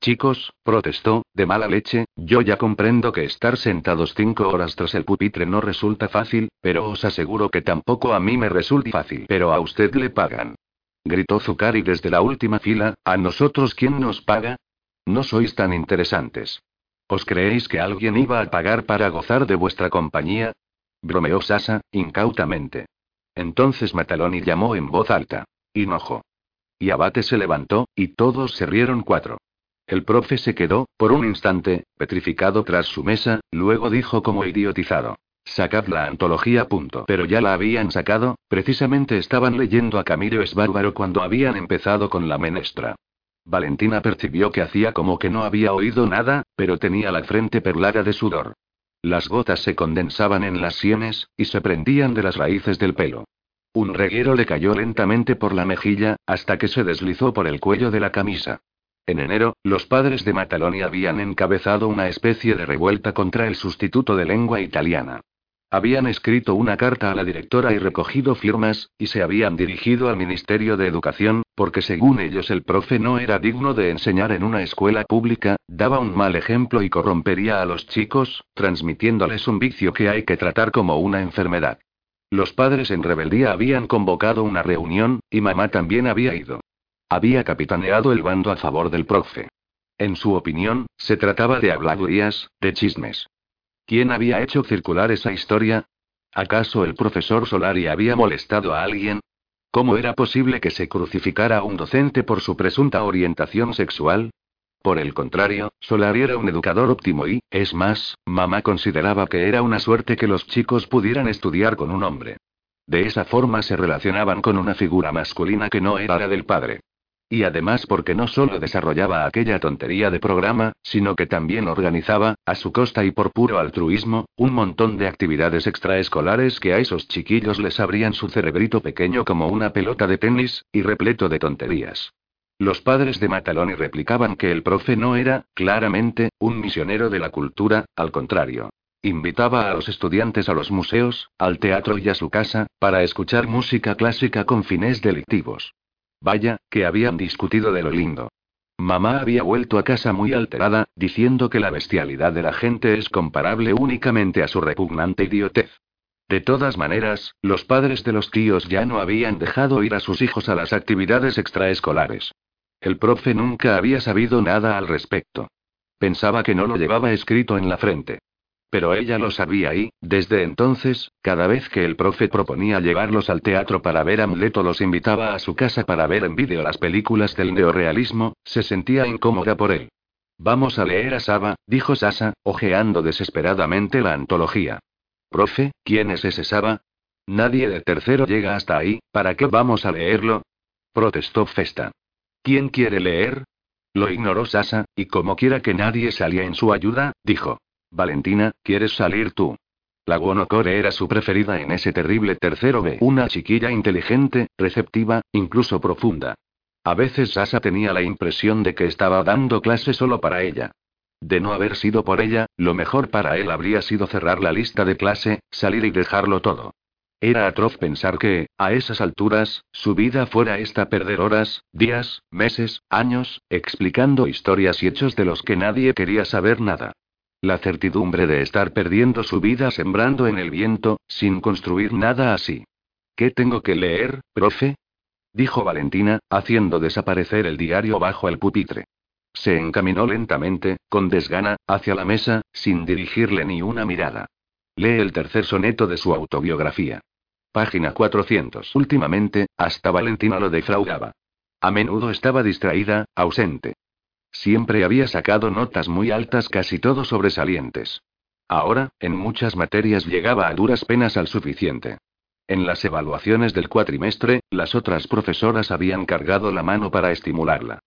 Speaker 1: Chicos, protestó, de mala leche, yo ya comprendo que estar sentados cinco horas tras el pupitre no resulta fácil, pero os aseguro que tampoco a mí me resulta fácil. Pero a usted le pagan. Gritó Zukari desde la última fila, ¿a nosotros quién nos paga? No sois tan interesantes. ¿Os creéis que alguien iba a pagar para gozar de vuestra compañía? Bromeó Sasa, incautamente. Entonces Mataloni llamó en voz alta. Hinojo. Y Abate se levantó, y todos se rieron cuatro. El profe se quedó, por un instante, petrificado tras su mesa, luego dijo como idiotizado. Sacad la antología. Pero ya la habían sacado, precisamente estaban leyendo a Camilo Esbárbaro cuando habían empezado con la menestra. Valentina percibió que hacía como que no había oído nada, pero tenía la frente perlada de sudor. Las gotas se condensaban en las sienes, y se prendían de las raíces del pelo. Un reguero le cayó lentamente por la mejilla, hasta que se deslizó por el cuello de la camisa. En enero, los padres de Mataloni habían encabezado una especie de revuelta contra el sustituto de lengua italiana. Habían escrito una carta a la directora y recogido firmas, y se habían dirigido al Ministerio de Educación, porque según ellos el profe no era digno de enseñar en una escuela pública, daba un mal ejemplo y corrompería a los chicos, transmitiéndoles un vicio que hay que tratar como una enfermedad. Los padres en rebeldía habían convocado una reunión, y mamá también había ido. Había capitaneado el bando a favor del profe. En su opinión, se trataba de habladurías, de chismes. ¿Quién había hecho circular esa historia? ¿Acaso el profesor Solari había molestado a alguien? ¿Cómo era posible que se crucificara a un docente por su presunta orientación sexual? Por el contrario, Solari era un educador óptimo y, es más, mamá consideraba que era una suerte que los chicos pudieran estudiar con un hombre. De esa forma se relacionaban con una figura masculina que no era la del padre. Y además porque no solo desarrollaba aquella tontería de programa, sino que también organizaba, a su costa y por puro altruismo, un montón de actividades extraescolares que a esos chiquillos les abrían su cerebrito pequeño como una pelota de tenis, y repleto de tonterías. Los padres de Mataloni replicaban que el profe no era, claramente, un misionero de la cultura, al contrario. Invitaba a los estudiantes a los museos, al teatro y a su casa, para escuchar música clásica con fines delictivos. Vaya, que habían discutido de lo lindo. Mamá había vuelto a casa muy alterada, diciendo que la bestialidad de la gente es comparable únicamente a su repugnante idiotez. De todas maneras, los padres de los tíos ya no habían dejado ir a sus hijos a las actividades extraescolares. El profe nunca había sabido nada al respecto. Pensaba que no lo llevaba escrito en la frente. Pero ella lo sabía y, desde entonces, cada vez que el profe proponía llevarlos al teatro para ver Hamlet o los invitaba a su casa para ver en vídeo las películas del neorealismo, se sentía incómoda por él. Vamos a leer a Saba, dijo Sasa, ojeando desesperadamente la antología. Profe, ¿quién es ese Saba? Nadie de tercero llega hasta ahí, ¿para qué vamos a leerlo? protestó Festa. ¿Quién quiere leer? Lo ignoró Sasa, y como quiera que nadie salía en su ayuda, dijo. Valentina, ¿quieres salir tú? La Guonocore era su preferida en ese terrible tercero B. Una chiquilla inteligente, receptiva, incluso profunda. A veces Sasa tenía la impresión de que estaba dando clase solo para ella. De no haber sido por ella, lo mejor para él habría sido cerrar la lista de clase, salir y dejarlo todo. Era atroz pensar que, a esas alturas, su vida fuera esta perder horas, días, meses, años, explicando historias y hechos de los que nadie quería saber nada. La certidumbre de estar perdiendo su vida sembrando en el viento, sin construir nada así. ¿Qué tengo que leer, profe? dijo Valentina, haciendo desaparecer el diario bajo el pupitre. Se encaminó lentamente, con desgana, hacia la mesa, sin dirigirle ni una mirada. Lee el tercer soneto de su autobiografía. Página 400. Últimamente, hasta Valentina lo defraudaba. A menudo estaba distraída, ausente. Siempre había sacado notas muy altas, casi todo sobresalientes. Ahora, en muchas materias llegaba a duras penas al suficiente. En las evaluaciones del cuatrimestre, las otras profesoras habían cargado la mano para estimularla.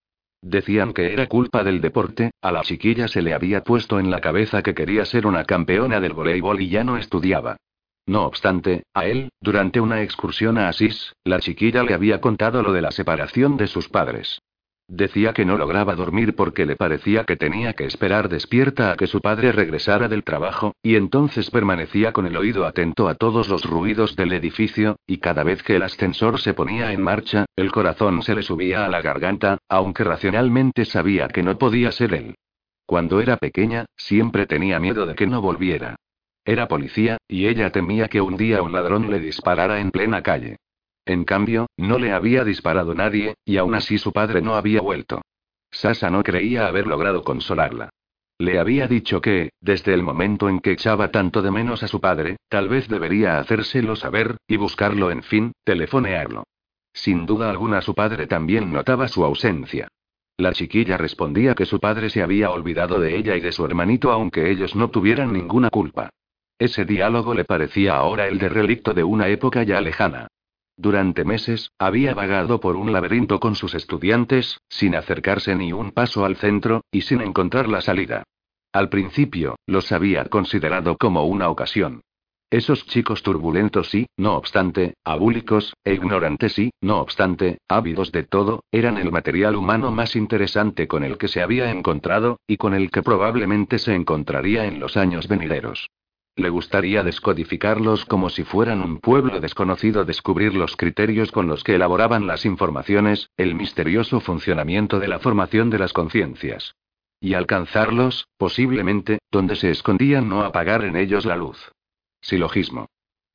Speaker 1: Decían que era culpa del deporte, a la chiquilla se le había puesto en la cabeza que quería ser una campeona del voleibol y ya no estudiaba. No obstante, a él, durante una excursión a Asís, la chiquilla le había contado lo de la separación de sus padres. Decía que no lograba dormir porque le parecía que tenía que esperar despierta a que su padre regresara del trabajo, y entonces permanecía con el oído atento a todos los ruidos del edificio, y cada vez que el ascensor se ponía en marcha, el corazón se le subía a la garganta, aunque racionalmente sabía que no podía ser él. Cuando era pequeña, siempre tenía miedo de que no volviera. Era policía, y ella temía que un día un ladrón le disparara en plena calle. En cambio, no le había disparado nadie, y aún así su padre no había vuelto. Sasa no creía haber logrado consolarla. Le había dicho que, desde el momento en que echaba tanto de menos a su padre, tal vez debería hacérselo saber, y buscarlo en fin, telefonearlo. Sin duda alguna su padre también notaba su ausencia. La chiquilla respondía que su padre se había olvidado de ella y de su hermanito aunque ellos no tuvieran ninguna culpa. Ese diálogo le parecía ahora el de relicto de una época ya lejana. Durante meses, había vagado por un laberinto con sus estudiantes, sin acercarse ni un paso al centro, y sin encontrar la salida. Al principio, los había considerado como una ocasión. Esos chicos turbulentos y, no obstante, abúlicos, e ignorantes y, no obstante, ávidos de todo, eran el material humano más interesante con el que se había encontrado, y con el que probablemente se encontraría en los años venideros. Le gustaría descodificarlos como si fueran un pueblo desconocido, descubrir los criterios con los que elaboraban las informaciones, el misterioso funcionamiento de la formación de las conciencias. Y alcanzarlos, posiblemente, donde se escondían no apagar en ellos la luz. Silogismo.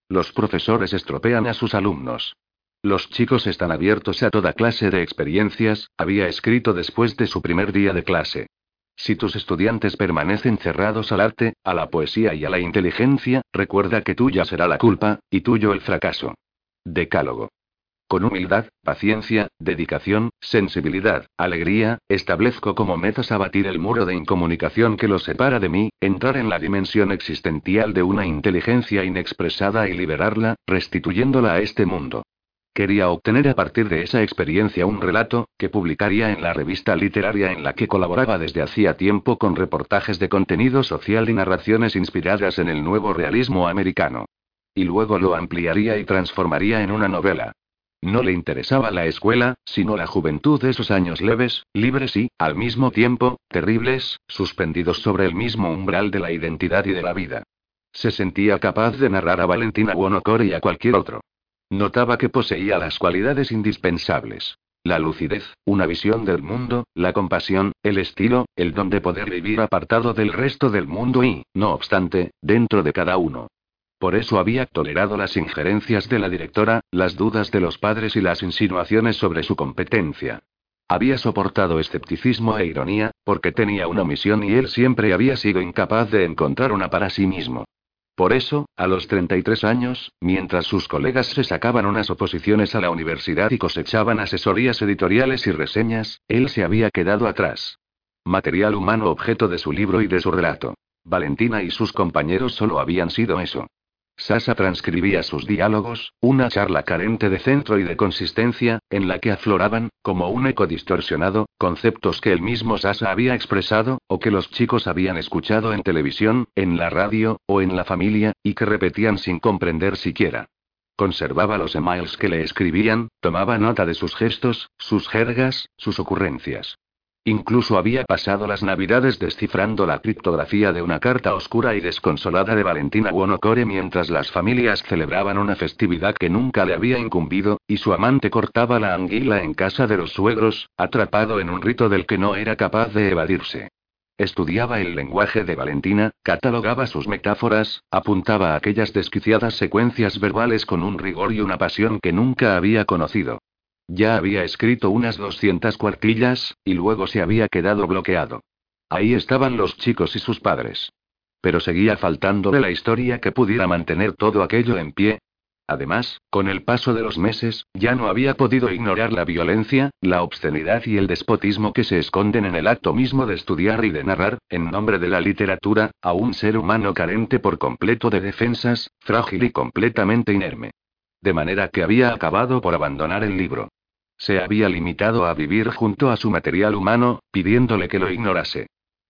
Speaker 1: Los profesores estropean a sus alumnos. Los chicos están abiertos a toda clase de experiencias, había escrito después de su primer día de clase. Si tus estudiantes permanecen cerrados al arte, a la poesía y a la inteligencia, recuerda que tuya será la culpa, y tuyo el fracaso. Decálogo. Con humildad, paciencia, dedicación, sensibilidad, alegría, establezco como metas abatir el muro de incomunicación que los separa de mí, entrar en la dimensión existencial de una inteligencia inexpresada y liberarla, restituyéndola a este mundo. Quería obtener a partir de esa experiencia un relato, que publicaría en la revista literaria en la que colaboraba desde hacía tiempo con reportajes de contenido social y narraciones inspiradas en el nuevo realismo americano. Y luego lo ampliaría y transformaría en una novela. No le interesaba la escuela, sino la juventud de esos años leves, libres y, al mismo tiempo, terribles, suspendidos sobre el mismo umbral de la identidad y de la vida. Se sentía capaz de narrar a Valentina Wonocore y a cualquier otro. Notaba que poseía las cualidades indispensables. La lucidez, una visión del mundo, la compasión, el estilo, el don de poder vivir apartado del resto del mundo y, no obstante, dentro de cada uno. Por eso había tolerado las injerencias de la directora, las dudas de los padres y las insinuaciones sobre su competencia. Había soportado escepticismo e ironía, porque tenía una misión y él siempre había sido incapaz de encontrar una para sí mismo. Por eso, a los 33 años, mientras sus colegas se sacaban unas oposiciones a la universidad y cosechaban asesorías editoriales y reseñas, él se había quedado atrás. Material humano objeto de su libro y de su relato. Valentina y sus compañeros solo habían sido eso. Sasa transcribía sus diálogos, una charla carente de centro y de consistencia, en la que afloraban, como un eco distorsionado, conceptos que el mismo Sasa había expresado, o que los chicos habían escuchado en televisión, en la radio, o en la familia, y que repetían sin comprender siquiera. Conservaba los emails que le escribían, tomaba nota de sus gestos, sus jergas, sus ocurrencias. Incluso había pasado las navidades descifrando la criptografía de una carta oscura y desconsolada de Valentina Wonocore mientras las familias celebraban una festividad que nunca le había incumbido, y su amante cortaba la anguila en casa de los suegros, atrapado en un rito del que no era capaz de evadirse. Estudiaba el lenguaje de Valentina, catalogaba sus metáforas, apuntaba aquellas desquiciadas secuencias verbales con un rigor y una pasión que nunca había conocido. Ya había escrito unas 200 cuartillas, y luego se había quedado bloqueado. Ahí estaban los chicos y sus padres. Pero seguía faltando de la historia que pudiera mantener todo aquello en pie. Además, con el paso de los meses, ya no había podido ignorar la violencia, la obscenidad y el despotismo que se esconden en el acto mismo de estudiar y de narrar, en nombre de la literatura, a un ser humano carente por completo de defensas, frágil y completamente inerme. De manera que había acabado por abandonar el libro. Se había limitado a vivir junto a su material humano, pidiéndole que lo ignorase.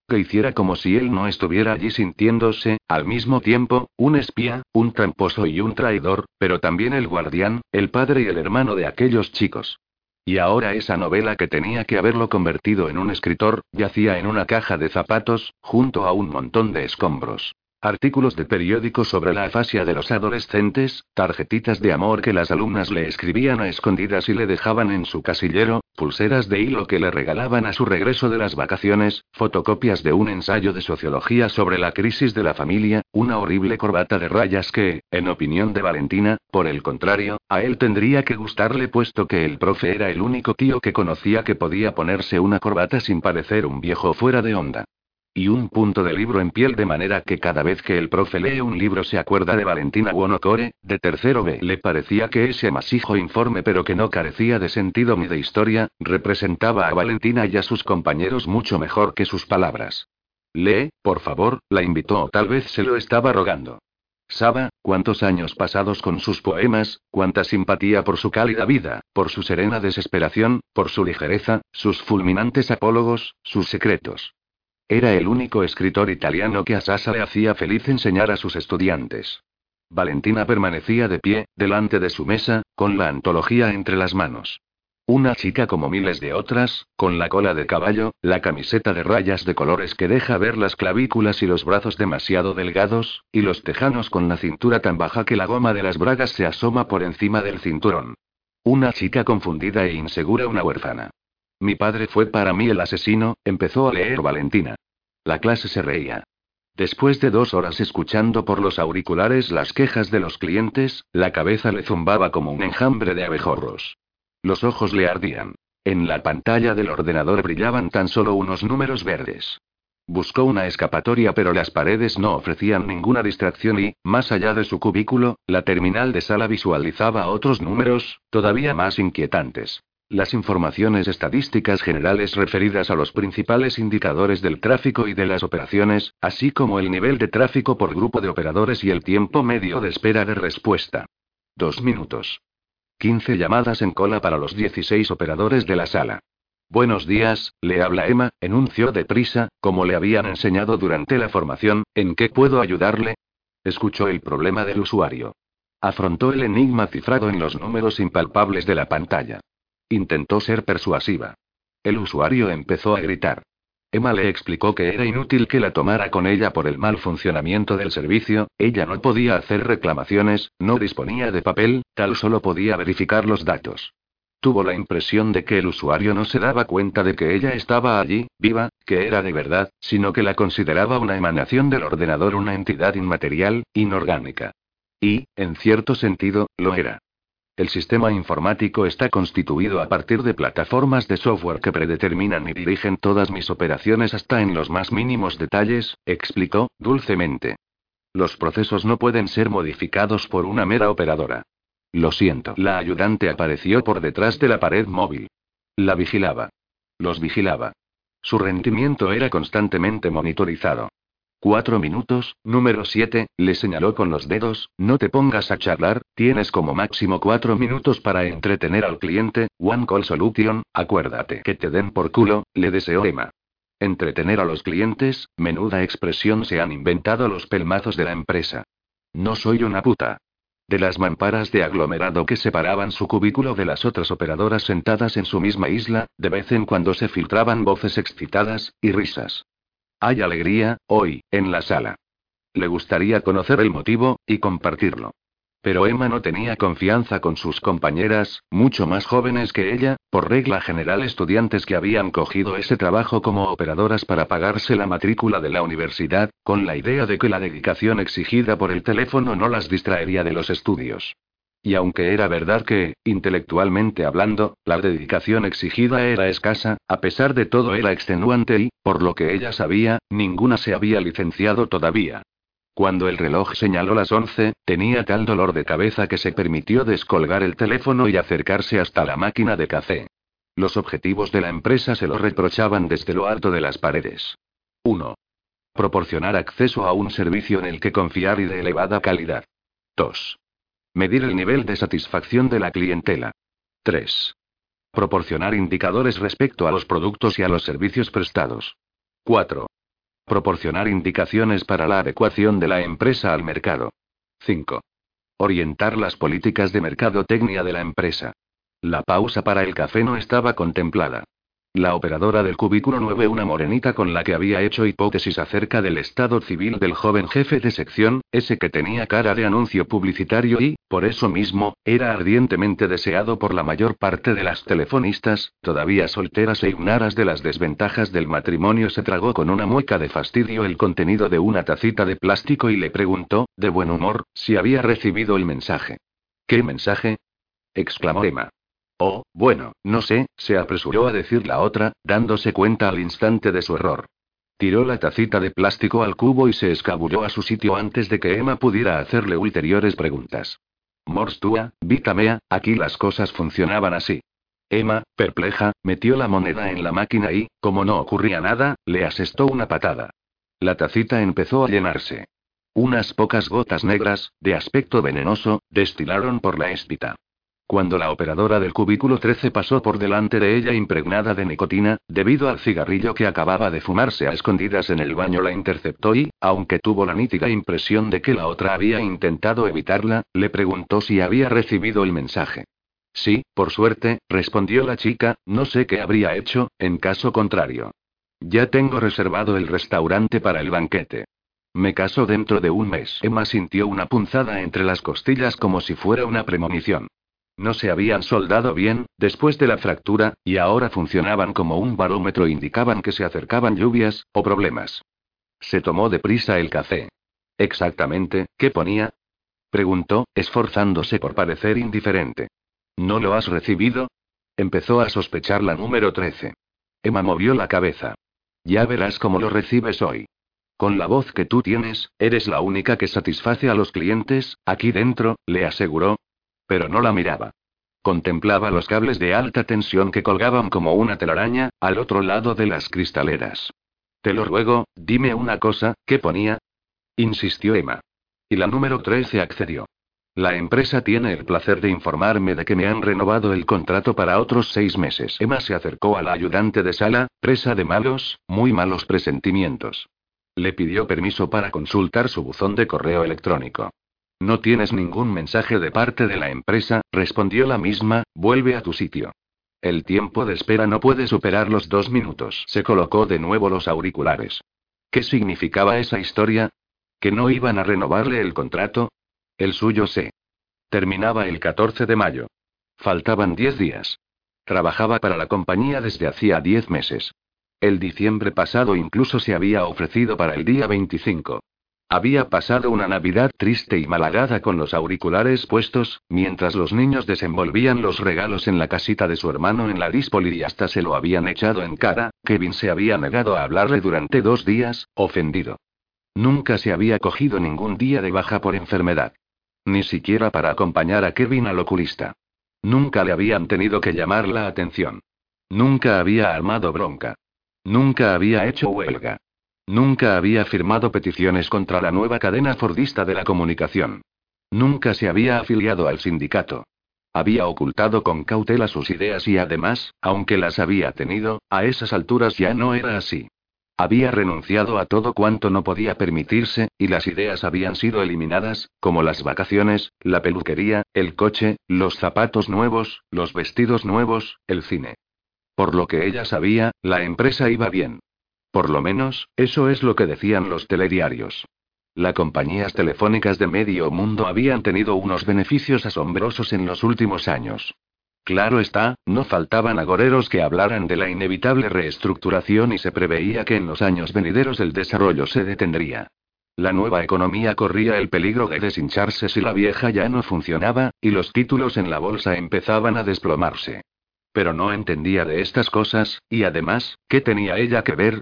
Speaker 1: Que hiciera como si él no estuviera allí sintiéndose, al mismo tiempo, un espía, un tramposo y un traidor, pero también el guardián, el padre y el hermano de aquellos chicos. Y ahora esa novela que tenía que haberlo convertido en un escritor, yacía en una caja de zapatos, junto a un montón de escombros. Artículos de periódico sobre la afasia de los adolescentes, tarjetitas de amor que las alumnas le escribían a escondidas y le dejaban en su casillero, pulseras de hilo que le regalaban a su regreso de las vacaciones, fotocopias de un ensayo de sociología sobre la crisis de la familia, una horrible corbata de rayas que, en opinión de Valentina, por el contrario, a él tendría que gustarle puesto que el profe era el único tío que conocía que podía ponerse una corbata sin parecer un viejo fuera de onda. Y un punto de libro en piel de manera que cada vez que el profe lee un libro se acuerda de Valentina Wonocore, de tercero B. Le parecía que ese masijo informe pero que no carecía de sentido ni de historia, representaba a Valentina y a sus compañeros mucho mejor que sus palabras. Lee, por favor, la invitó o tal vez se lo estaba rogando. Saba, cuántos años pasados con sus poemas, cuánta simpatía por su cálida vida, por su serena desesperación, por su ligereza, sus fulminantes apólogos, sus secretos. Era el único escritor italiano que a Sasa le hacía feliz enseñar a sus estudiantes. Valentina permanecía de pie, delante de su mesa, con la antología entre las manos. Una chica como miles de otras, con la cola de caballo, la camiseta de rayas de colores que deja ver las clavículas y los brazos demasiado delgados, y los tejanos con la cintura tan baja que la goma de las bragas se asoma por encima del cinturón. Una chica confundida e insegura, una huérfana. Mi padre fue para mí el asesino, empezó a leer Valentina. La clase se reía. Después de dos horas escuchando por los auriculares las quejas de los clientes, la cabeza le zumbaba como un enjambre de abejorros. Los ojos le ardían. En la pantalla del ordenador brillaban tan solo unos números verdes. Buscó una escapatoria pero las paredes no ofrecían ninguna distracción y, más allá de su cubículo, la terminal de sala visualizaba otros números, todavía más inquietantes. Las informaciones estadísticas generales referidas a los principales indicadores del tráfico y de las operaciones, así como el nivel de tráfico por grupo de operadores y el tiempo medio de espera de respuesta. Dos minutos. 15 llamadas en cola para los 16 operadores de la sala. Buenos días, le habla Emma, enunció deprisa, como le habían enseñado durante la formación, ¿en qué puedo ayudarle? Escuchó el problema del usuario. Afrontó el enigma cifrado en los números impalpables de la pantalla. Intentó ser persuasiva. El usuario empezó a gritar. Emma le explicó que era inútil que la tomara con ella por el mal funcionamiento del servicio, ella no podía hacer reclamaciones, no disponía de papel, tal solo podía verificar los datos. Tuvo la impresión de que el usuario no se daba cuenta de que ella estaba allí, viva, que era de verdad, sino que la consideraba una emanación del ordenador, una entidad inmaterial, inorgánica. Y, en cierto sentido, lo era. El sistema informático está constituido a partir de plataformas de software que predeterminan y dirigen todas mis operaciones hasta en los más mínimos detalles, explicó, dulcemente. Los procesos no pueden ser modificados por una mera operadora. Lo siento. La ayudante apareció por detrás de la pared móvil. La vigilaba. Los vigilaba. Su rendimiento era constantemente monitorizado. Cuatro minutos, número siete, le señaló con los dedos, no te pongas a charlar, tienes como máximo cuatro minutos para entretener al cliente, One Call Solution, acuérdate que te den por culo, le deseó Emma. Entretener a los clientes, menuda expresión se han inventado los pelmazos de la empresa. No soy una puta. De las mamparas de aglomerado que separaban su cubículo de las otras operadoras sentadas en su misma isla, de vez en cuando se filtraban voces excitadas, y risas. Hay alegría, hoy, en la sala. Le gustaría conocer el motivo, y compartirlo. Pero Emma no tenía confianza con sus compañeras, mucho más jóvenes que ella, por regla general estudiantes que habían cogido ese trabajo como operadoras para pagarse la matrícula de la universidad, con la idea de que la dedicación exigida por el teléfono no las distraería de los estudios. Y aunque era verdad que, intelectualmente hablando, la dedicación exigida era escasa, a pesar de todo era extenuante y, por lo que ella sabía, ninguna se había licenciado todavía. Cuando el reloj señaló las once, tenía tal dolor de cabeza que se permitió descolgar el teléfono y acercarse hasta la máquina de café. Los objetivos de la empresa se lo reprochaban desde lo alto de las paredes. 1. Proporcionar acceso a un servicio en el que confiar y de elevada calidad. 2. Medir el nivel de satisfacción de la clientela. 3. Proporcionar indicadores respecto a los productos y a los servicios prestados. 4. Proporcionar indicaciones para la adecuación de la empresa al mercado. 5. Orientar las políticas de mercadotecnia de la empresa. La pausa para el café no estaba contemplada. La operadora del cubículo 9, una morenita con la que había hecho hipótesis acerca del estado civil del joven jefe de sección, ese que tenía cara de anuncio publicitario y, por eso mismo, era ardientemente deseado por la mayor parte de las telefonistas, todavía solteras e ignaras de las desventajas del matrimonio, se tragó con una mueca de fastidio el contenido de una tacita de plástico y le preguntó, de buen humor, si había recibido el mensaje. ¿Qué mensaje? exclamó Emma. Oh, bueno, no sé, se apresuró a decir la otra, dándose cuenta al instante de su error. Tiró la tacita de plástico al cubo y se escabulló a su sitio antes de que Emma pudiera hacerle ulteriores preguntas. Morstúa, Vitamea, aquí las cosas funcionaban así. Emma, perpleja, metió la moneda en la máquina y, como no ocurría nada, le asestó una patada. La tacita empezó a llenarse. Unas pocas gotas negras, de aspecto venenoso, destilaron por la espita. Cuando la operadora del cubículo 13 pasó por delante de ella impregnada de nicotina, debido al cigarrillo que acababa de fumarse a escondidas en el baño, la interceptó y, aunque tuvo la nítida impresión de que la otra había intentado evitarla, le preguntó si había recibido el mensaje. Sí, por suerte, respondió la chica, no sé qué habría hecho, en caso contrario. Ya tengo reservado el restaurante para el banquete. Me caso dentro de un mes. Emma sintió una punzada entre las costillas como si fuera una premonición. No se habían soldado bien, después de la fractura, y ahora funcionaban como un barómetro, indicaban que se acercaban lluvias, o problemas. Se tomó deprisa el café. Exactamente, ¿qué ponía? Preguntó, esforzándose por parecer indiferente. ¿No lo has recibido? Empezó a sospechar la número 13. Emma movió la cabeza. Ya verás cómo lo recibes hoy. Con la voz que tú tienes, eres la única que satisface a los clientes, aquí dentro, le aseguró, pero no la miraba. Contemplaba los cables de alta tensión que colgaban como una telaraña, al otro lado de las cristaleras. Te lo ruego, dime una cosa, ¿qué ponía? insistió Emma. Y la número 13 accedió. La empresa tiene el placer de informarme de que me han renovado el contrato para otros seis meses. Emma se acercó a la ayudante de sala, presa de malos, muy malos presentimientos. Le pidió permiso para consultar su buzón de correo electrónico. No tienes ningún mensaje de parte de la empresa, respondió la misma, vuelve a tu sitio. El tiempo de espera no puede superar los dos minutos. Se colocó de nuevo los auriculares. ¿Qué significaba esa historia? ¿Que no iban a renovarle el contrato? El suyo se. Terminaba el 14 de mayo. Faltaban diez días. Trabajaba para la compañía desde hacía diez meses. El diciembre pasado incluso se había ofrecido para el día 25. Había pasado una Navidad triste y malagada con los auriculares puestos, mientras los niños desenvolvían los regalos en la casita de su hermano en la Dispoli y hasta se lo habían echado en cara, Kevin se había negado a hablarle durante dos días, ofendido. Nunca se había cogido ningún día de baja por enfermedad. Ni siquiera para acompañar a Kevin al oculista. Nunca le habían tenido que llamar la atención. Nunca había armado bronca. Nunca había hecho huelga. Nunca había firmado peticiones contra la nueva cadena fordista de la comunicación. Nunca se había afiliado al sindicato. Había ocultado con cautela sus ideas y además, aunque las había tenido, a esas alturas ya no era así. Había renunciado a todo cuanto no podía permitirse, y las ideas habían sido eliminadas, como las vacaciones, la peluquería, el coche, los zapatos nuevos, los vestidos nuevos, el cine. Por lo que ella sabía, la empresa iba bien. Por lo menos, eso es lo que decían los telediarios. Las compañías telefónicas de medio mundo habían tenido unos beneficios asombrosos en los últimos años. Claro está, no faltaban agoreros que hablaran de la inevitable reestructuración y se preveía que en los años venideros el desarrollo se detendría. La nueva economía corría el peligro de deshincharse si la vieja ya no funcionaba, y los títulos en la bolsa empezaban a desplomarse. Pero no entendía de estas cosas, y además, ¿qué tenía ella que ver?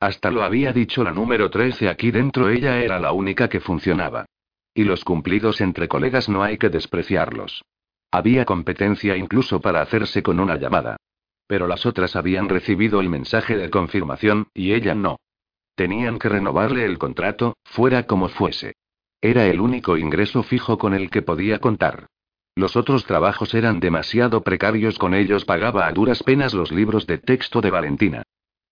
Speaker 1: Hasta lo había dicho la número 13 aquí dentro, ella era la única que funcionaba. Y los cumplidos entre colegas no hay que despreciarlos. Había competencia incluso para hacerse con una llamada. Pero las otras habían recibido el mensaje de confirmación, y ella no. Tenían que renovarle el contrato, fuera como fuese. Era el único ingreso fijo con el que podía contar. Los otros trabajos eran demasiado precarios, con ellos pagaba a duras penas los libros de texto de Valentina.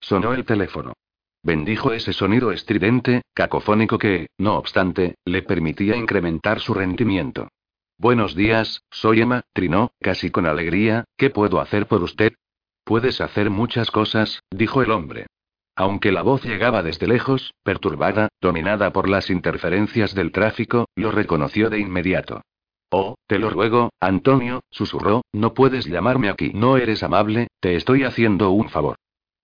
Speaker 1: Sonó el teléfono. Bendijo ese sonido estridente, cacofónico que, no obstante, le permitía incrementar su rendimiento. Buenos días, soy Emma, trinó, casi con alegría, ¿qué puedo hacer por usted? Puedes hacer muchas cosas, dijo el hombre. Aunque la voz llegaba desde lejos, perturbada, dominada por las interferencias del tráfico, lo reconoció de inmediato. Oh, te lo ruego, Antonio, susurró, no puedes llamarme aquí. No eres amable, te estoy haciendo un favor.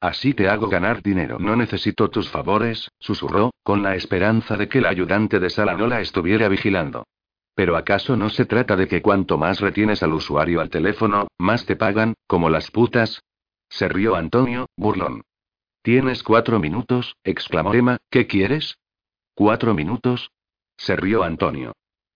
Speaker 1: Así te hago ganar dinero. No necesito tus favores, susurró, con la esperanza de que el ayudante de sala no la estuviera vigilando. Pero ¿acaso no se trata de que cuanto más retienes al usuario al teléfono, más te pagan, como las putas? Se rió Antonio, burlón. Tienes cuatro minutos, exclamó Emma, ¿qué quieres? ¿Cuatro minutos? Se rió Antonio.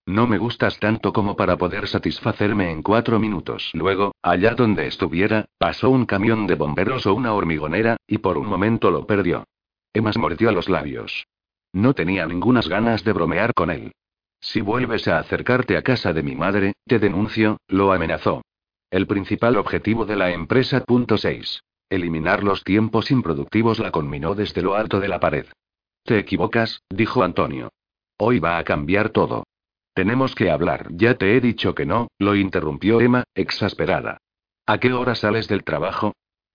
Speaker 1: No me gustas tanto como para poder satisfacerme en cuatro minutos. Luego, allá donde estuviera, pasó un camión de bomberos o una hormigonera, y por un momento lo perdió. Emma mordió los labios. No tenía ningunas ganas de bromear con él. Si vuelves a acercarte a casa de mi madre, te denuncio, lo amenazó. El principal objetivo de la empresa. Punto 6. Eliminar los tiempos improductivos la conminó desde lo alto de la pared. Te equivocas, dijo Antonio. Hoy va a cambiar todo. Tenemos que hablar. Ya te he dicho que no, lo interrumpió Emma, exasperada. ¿A qué hora sales del trabajo?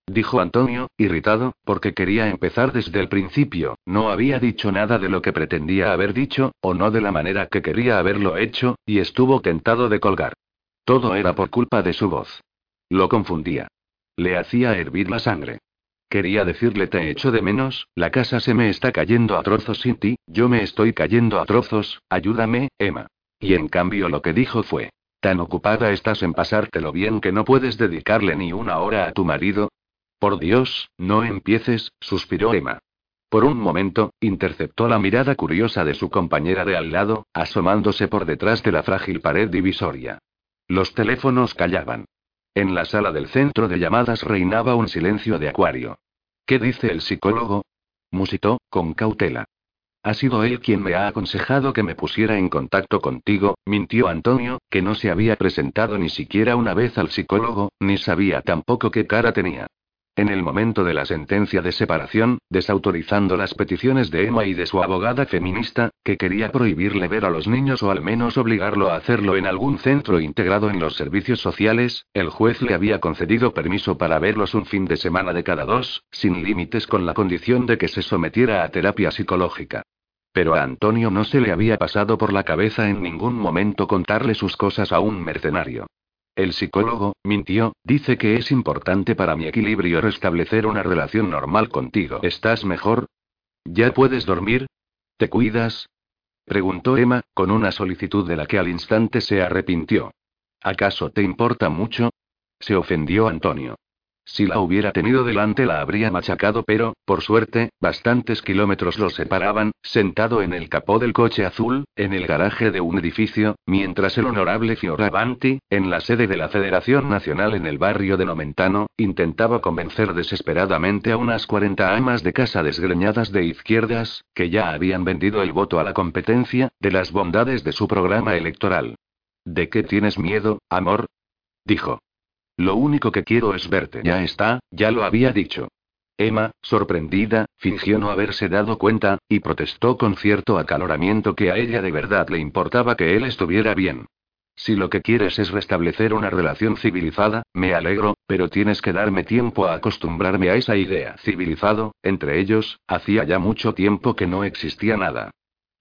Speaker 1: Dijo Antonio, irritado, porque quería empezar desde el principio, no había dicho nada de lo que pretendía haber dicho, o no de la manera que quería haberlo hecho, y estuvo tentado de colgar. Todo era por culpa de su voz. Lo confundía. Le hacía hervir la sangre. Quería decirle te echo de menos, la casa se me está cayendo a trozos sin ti, yo me estoy cayendo a trozos, ayúdame, Emma. Y en cambio lo que dijo fue, ¿tan ocupada estás en pasártelo bien que no puedes dedicarle ni una hora a tu marido? Por Dios, no empieces, suspiró Emma. Por un momento, interceptó la mirada curiosa de su compañera de al lado, asomándose por detrás de la frágil pared divisoria. Los teléfonos callaban. En la sala del centro de llamadas reinaba un silencio de acuario. ¿Qué dice el psicólogo? musitó, con cautela. Ha sido él quien me ha aconsejado que me pusiera en contacto contigo, mintió Antonio, que no se había presentado ni siquiera una vez al psicólogo, ni sabía tampoco qué cara tenía. En el momento de la sentencia de separación, desautorizando las peticiones de Emma y de su abogada feminista, que quería prohibirle ver a los niños o al menos obligarlo a hacerlo en algún centro integrado en los servicios sociales, el juez le había concedido permiso para verlos un fin de semana de cada dos, sin límites con la condición de que se sometiera a terapia psicológica. Pero a Antonio no se le había pasado por la cabeza en ningún momento contarle sus cosas a un mercenario. El psicólogo, mintió, dice que es importante para mi equilibrio restablecer una relación normal contigo. ¿Estás mejor? ¿Ya puedes dormir? ¿Te cuidas? Preguntó Emma, con una solicitud de la que al instante se arrepintió. ¿Acaso te importa mucho? Se ofendió Antonio. Si la hubiera tenido delante la habría machacado, pero, por suerte, bastantes kilómetros lo separaban, sentado en el capó del coche azul, en el garaje de un edificio, mientras el honorable Fioravanti, en la sede de la Federación Nacional en el barrio de Nomentano, intentaba convencer desesperadamente a unas 40 amas de casa desgreñadas de izquierdas, que ya habían vendido el voto a la competencia, de las bondades de su programa electoral. ¿De qué tienes miedo, amor? dijo. Lo único que quiero es verte. Ya está, ya lo había dicho. Emma, sorprendida, fingió no haberse dado cuenta, y protestó con cierto acaloramiento que a ella de verdad le importaba que él estuviera bien. Si lo que quieres es restablecer una relación civilizada, me alegro, pero tienes que darme tiempo a acostumbrarme a esa idea. Civilizado, entre ellos, hacía ya mucho tiempo que no existía nada.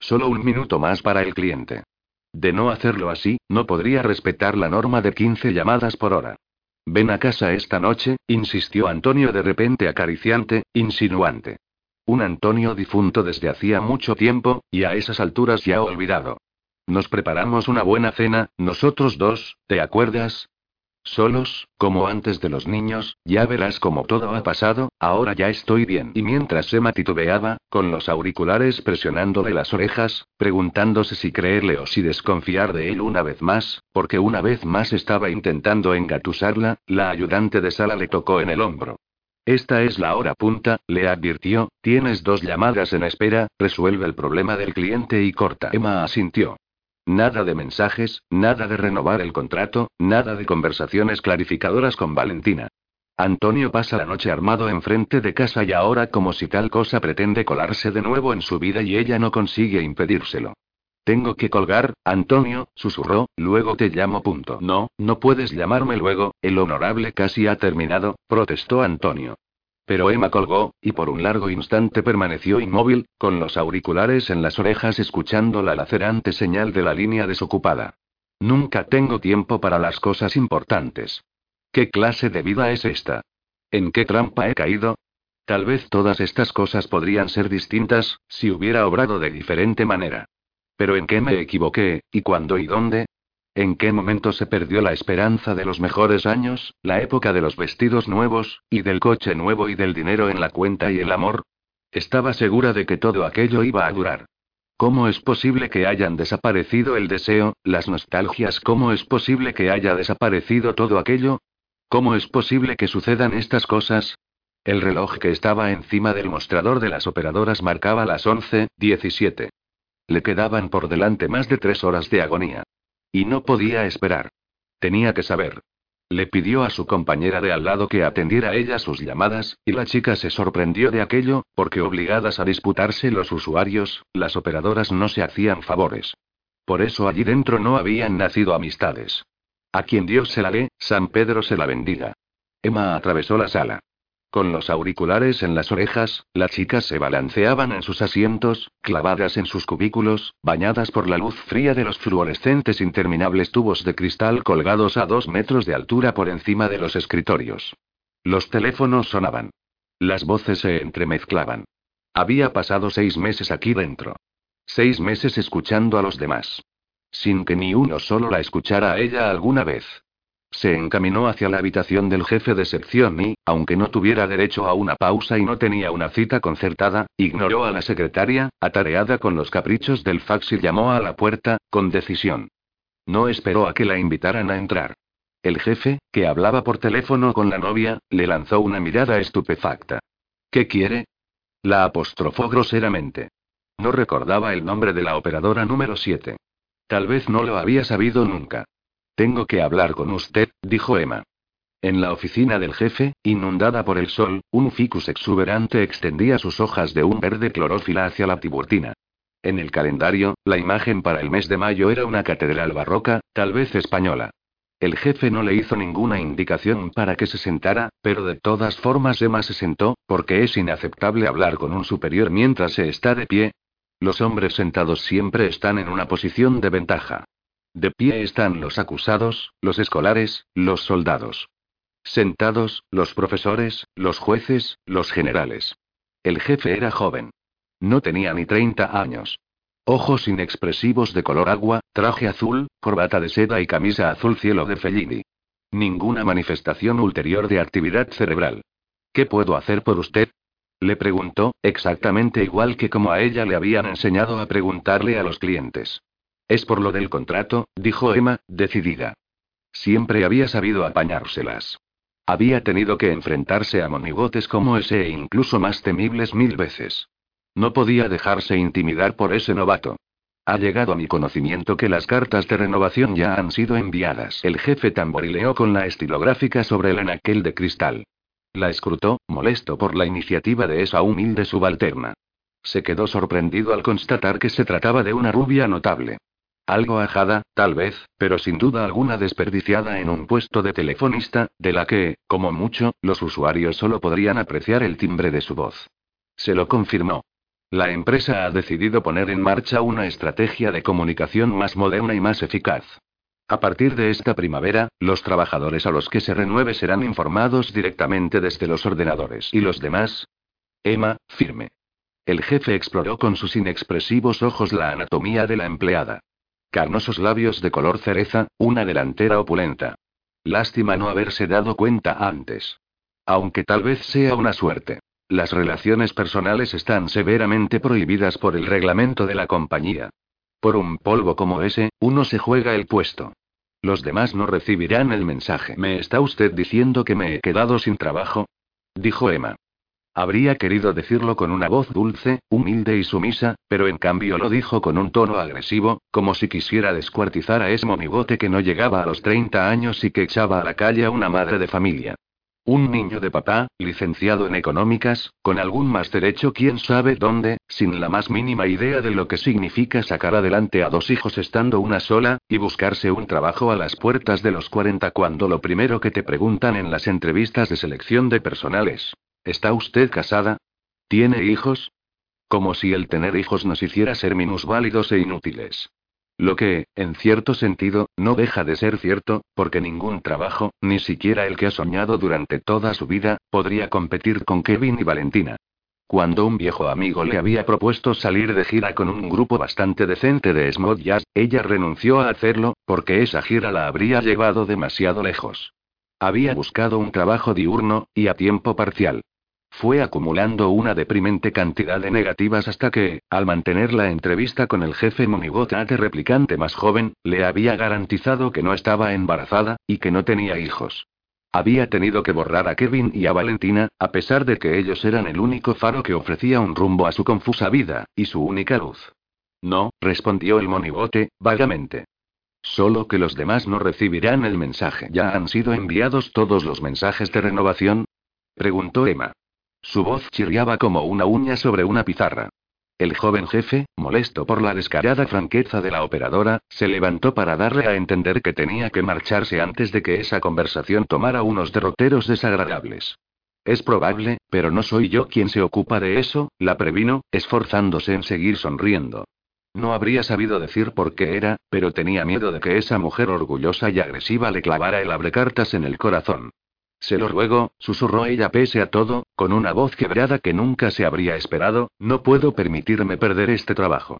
Speaker 1: Solo un minuto más para el cliente. De no hacerlo así, no podría respetar la norma de 15 llamadas por hora. Ven a casa esta noche, insistió Antonio de repente acariciante, insinuante. Un Antonio difunto desde hacía mucho tiempo, y a esas alturas ya olvidado. Nos preparamos una buena cena, nosotros dos, ¿te acuerdas? Solos, como antes de los niños, ya verás cómo todo ha pasado, ahora ya estoy bien. Y mientras Emma titubeaba, con los auriculares presionándole las orejas, preguntándose si creerle o si desconfiar de él una vez más, porque una vez más estaba intentando engatusarla, la ayudante de sala le tocó en el hombro. Esta es la hora punta, le advirtió, tienes dos llamadas en espera, resuelve el problema del cliente y corta. Emma asintió. Nada de mensajes, nada de renovar el contrato, nada de conversaciones clarificadoras con Valentina. Antonio pasa la noche armado enfrente de casa y ahora como si tal cosa pretende colarse de nuevo en su vida y ella no consigue impedírselo. Tengo que colgar, Antonio, susurró, luego te llamo. Punto. No, no puedes llamarme luego, el honorable casi ha terminado, protestó Antonio. Pero Emma colgó, y por un largo instante permaneció inmóvil, con los auriculares en las orejas escuchando la lacerante señal de la línea desocupada. Nunca tengo tiempo para las cosas importantes. ¿Qué clase de vida es esta? ¿En qué trampa he caído? Tal vez todas estas cosas podrían ser distintas, si hubiera obrado de diferente manera. Pero ¿en qué me equivoqué, y cuándo y dónde? ¿En qué momento se perdió la esperanza de los mejores años, la época de los vestidos nuevos, y del coche nuevo y del dinero en la cuenta y el amor? Estaba segura de que todo aquello iba a durar. ¿Cómo es posible que hayan desaparecido el deseo, las nostalgias? ¿Cómo es posible que haya desaparecido todo aquello? ¿Cómo es posible que sucedan estas cosas? El reloj que estaba encima del mostrador de las operadoras marcaba las 11:17. Le quedaban por delante más de tres horas de agonía. Y no podía esperar. Tenía que saber. Le pidió a su compañera de al lado que atendiera ella sus llamadas, y la chica se sorprendió de aquello, porque obligadas a disputarse los usuarios, las operadoras no se hacían favores. Por eso allí dentro no habían nacido amistades. A quien Dios se la dé, San Pedro se la bendiga. Emma atravesó la sala. Con los auriculares en las orejas, las chicas se balanceaban en sus asientos, clavadas en sus cubículos, bañadas por la luz fría de los fluorescentes interminables tubos de cristal colgados a dos metros de altura por encima de los escritorios. Los teléfonos sonaban. Las voces se entremezclaban. Había pasado seis meses aquí dentro. Seis meses escuchando a los demás. Sin que ni uno solo la escuchara a ella alguna vez. Se encaminó hacia la habitación del jefe de sección y, aunque no tuviera derecho a una pausa y no tenía una cita concertada, ignoró a la secretaria, atareada con los caprichos del fax y llamó a la puerta, con decisión. No esperó a que la invitaran a entrar. El jefe, que hablaba por teléfono con la novia, le lanzó una mirada estupefacta. ¿Qué quiere? La apostrofó groseramente. No recordaba el nombre de la operadora número 7. Tal vez no lo había sabido nunca. Tengo que hablar con usted, dijo Emma. En la oficina del jefe, inundada por el sol, un ficus exuberante extendía sus hojas de un verde clorófila hacia la tiburtina. En el calendario, la imagen para el mes de mayo era una catedral barroca, tal vez española. El jefe no le hizo ninguna indicación para que se sentara, pero de todas formas Emma se sentó, porque es inaceptable hablar con un superior mientras se está de pie. Los hombres sentados siempre están en una posición de ventaja. De pie están los acusados, los escolares, los soldados. Sentados, los profesores, los jueces, los generales. El jefe era joven. No tenía ni 30 años. Ojos inexpresivos de color agua, traje azul, corbata de seda y camisa azul cielo de Fellini. Ninguna manifestación ulterior de actividad cerebral. ¿Qué puedo hacer por usted? Le preguntó, exactamente igual que como a ella le habían enseñado a preguntarle a los clientes. Es por lo del contrato, dijo Emma, decidida. Siempre había sabido apañárselas. Había tenido que enfrentarse a monigotes como ese e incluso más temibles mil veces. No podía dejarse intimidar por ese novato. Ha llegado a mi conocimiento que las cartas de renovación ya han sido enviadas. El jefe tamborileó con la estilográfica sobre el anaquel de cristal. La escrutó, molesto por la iniciativa de esa humilde subalterna. Se quedó sorprendido al constatar que se trataba de una rubia notable. Algo ajada, tal vez, pero sin duda alguna desperdiciada en un puesto de telefonista, de la que, como mucho, los usuarios solo podrían apreciar el timbre de su voz. Se lo confirmó. La empresa ha decidido poner en marcha una estrategia de comunicación más moderna y más eficaz. A partir de esta primavera, los trabajadores a los que se renueve serán informados directamente desde los ordenadores. ¿Y los demás? Emma, firme. El jefe exploró con sus inexpresivos ojos la anatomía de la empleada. Carnosos labios de color cereza, una delantera opulenta. Lástima no haberse dado cuenta antes. Aunque tal vez sea una suerte. Las relaciones personales están severamente prohibidas por el reglamento de la compañía. Por un polvo como ese, uno se juega el puesto. Los demás no recibirán el mensaje. ¿Me está usted diciendo que me he quedado sin trabajo? Dijo Emma. Habría querido decirlo con una voz dulce, humilde y sumisa, pero en cambio lo dijo con un tono agresivo, como si quisiera descuartizar a ese monigote que no llegaba a los 30 años y que echaba a la calle a una madre de familia. Un niño de papá, licenciado en económicas, con algún más derecho quién sabe dónde, sin la más mínima idea de lo que significa sacar adelante a dos hijos estando una sola, y buscarse un trabajo a las puertas de los 40 cuando lo primero que te preguntan en las entrevistas de selección de personales, ¿Está usted casada? ¿Tiene hijos? Como si el tener hijos nos hiciera ser minusválidos e inútiles. Lo que, en cierto sentido, no deja de ser cierto, porque ningún trabajo, ni siquiera el que ha soñado durante toda su vida, podría competir con Kevin y Valentina. Cuando un viejo amigo le había propuesto salir de gira con un grupo bastante decente de smooth jazz, ella renunció a hacerlo, porque esa gira la habría llevado demasiado lejos. Había buscado un trabajo diurno, y a tiempo parcial. Fue acumulando una deprimente cantidad de negativas hasta que, al mantener la entrevista con el jefe monigote replicante más joven, le había garantizado que no estaba embarazada, y que no tenía hijos. Había tenido que borrar a Kevin y a Valentina, a pesar de que ellos eran el único faro que ofrecía un rumbo a su confusa vida, y su única luz. No, respondió el monigote, vagamente. Solo que los demás no recibirán el mensaje. ¿Ya han sido enviados todos los mensajes de renovación? preguntó Emma. Su voz chirriaba como una uña sobre una pizarra. El joven jefe, molesto por la descarada franqueza de la operadora, se levantó para darle a entender que tenía que marcharse antes de que esa conversación tomara unos derroteros desagradables. Es probable, pero no soy yo quien se ocupa de eso, la previno, esforzándose en seguir sonriendo. No habría sabido decir por qué era, pero tenía miedo de que esa mujer orgullosa y agresiva le clavara el abrecartas en el corazón. Se lo ruego, susurró ella pese a todo, con una voz quebrada que nunca se habría esperado, no puedo permitirme perder este trabajo.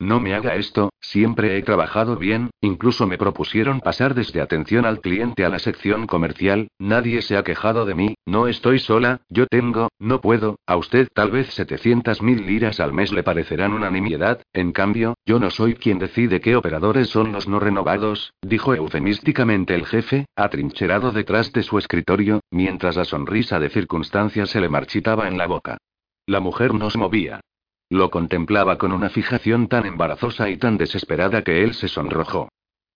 Speaker 1: No me haga esto, siempre he trabajado bien, incluso me propusieron pasar desde atención al cliente a la sección comercial, nadie se ha quejado de mí, no estoy sola, yo tengo, no puedo, a usted tal vez 700 mil liras al mes le parecerán una nimiedad, en cambio, yo no soy quien decide qué operadores son los no renovados, dijo eufemísticamente el jefe, atrincherado detrás de su escritorio, mientras la sonrisa de circunstancia se le marchitaba en la boca. La mujer no se movía. Lo contemplaba con una fijación tan embarazosa y tan desesperada que él se sonrojó.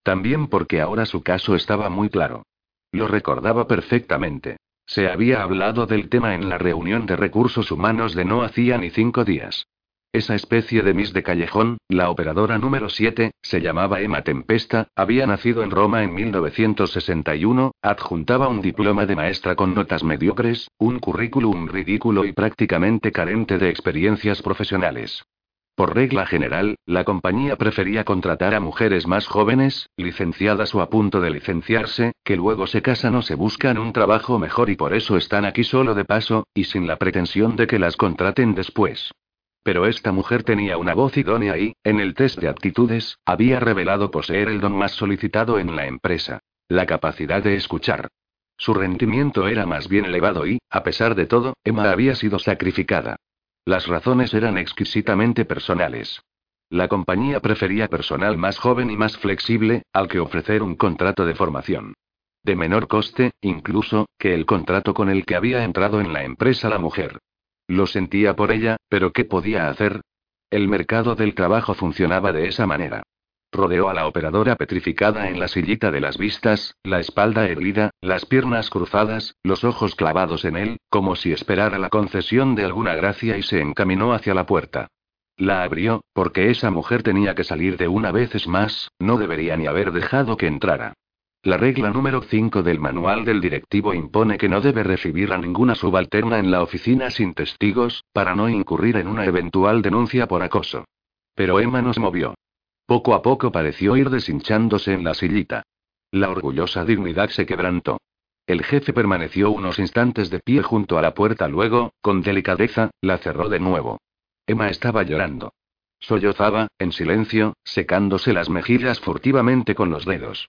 Speaker 1: También porque ahora su caso estaba muy claro. Lo recordaba perfectamente. Se había hablado del tema en la reunión de recursos humanos de no hacía ni cinco días. Esa especie de Miss de Callejón, la operadora número 7, se llamaba Emma Tempesta, había nacido en Roma en 1961, adjuntaba un diploma de maestra con notas mediocres, un currículum ridículo y prácticamente carente de experiencias profesionales. Por regla general, la compañía prefería contratar a mujeres más jóvenes, licenciadas o a punto de licenciarse, que luego se casan o se buscan un trabajo mejor y por eso están aquí solo de paso, y sin la pretensión de que las contraten después. Pero esta mujer tenía una voz idónea y, en el test de aptitudes, había revelado poseer el don más solicitado en la empresa. La capacidad de escuchar. Su rendimiento era más bien elevado y, a pesar de todo, Emma había sido sacrificada. Las razones eran exquisitamente personales. La compañía prefería personal más joven y más flexible, al que ofrecer un contrato de formación. De menor coste, incluso, que el contrato con el que había entrado en la empresa la mujer. Lo sentía por ella, pero ¿qué podía hacer? El mercado del trabajo funcionaba de esa manera. Rodeó a la operadora petrificada en la sillita de las vistas, la espalda herida, las piernas cruzadas, los ojos clavados en él, como si esperara la concesión de alguna gracia y se encaminó hacia la puerta. La abrió, porque esa mujer tenía que salir de una vez más, no debería ni haber dejado que entrara. La regla número 5 del manual del directivo impone que no debe recibir a ninguna subalterna en la oficina sin testigos, para no incurrir en una eventual denuncia por acoso. Pero Emma no se movió. Poco a poco pareció ir deshinchándose en la sillita. La orgullosa dignidad se quebrantó. El jefe permaneció unos instantes de pie junto a la puerta, luego, con delicadeza, la cerró de nuevo. Emma estaba llorando. Sollozaba, en silencio, secándose las mejillas furtivamente con los dedos.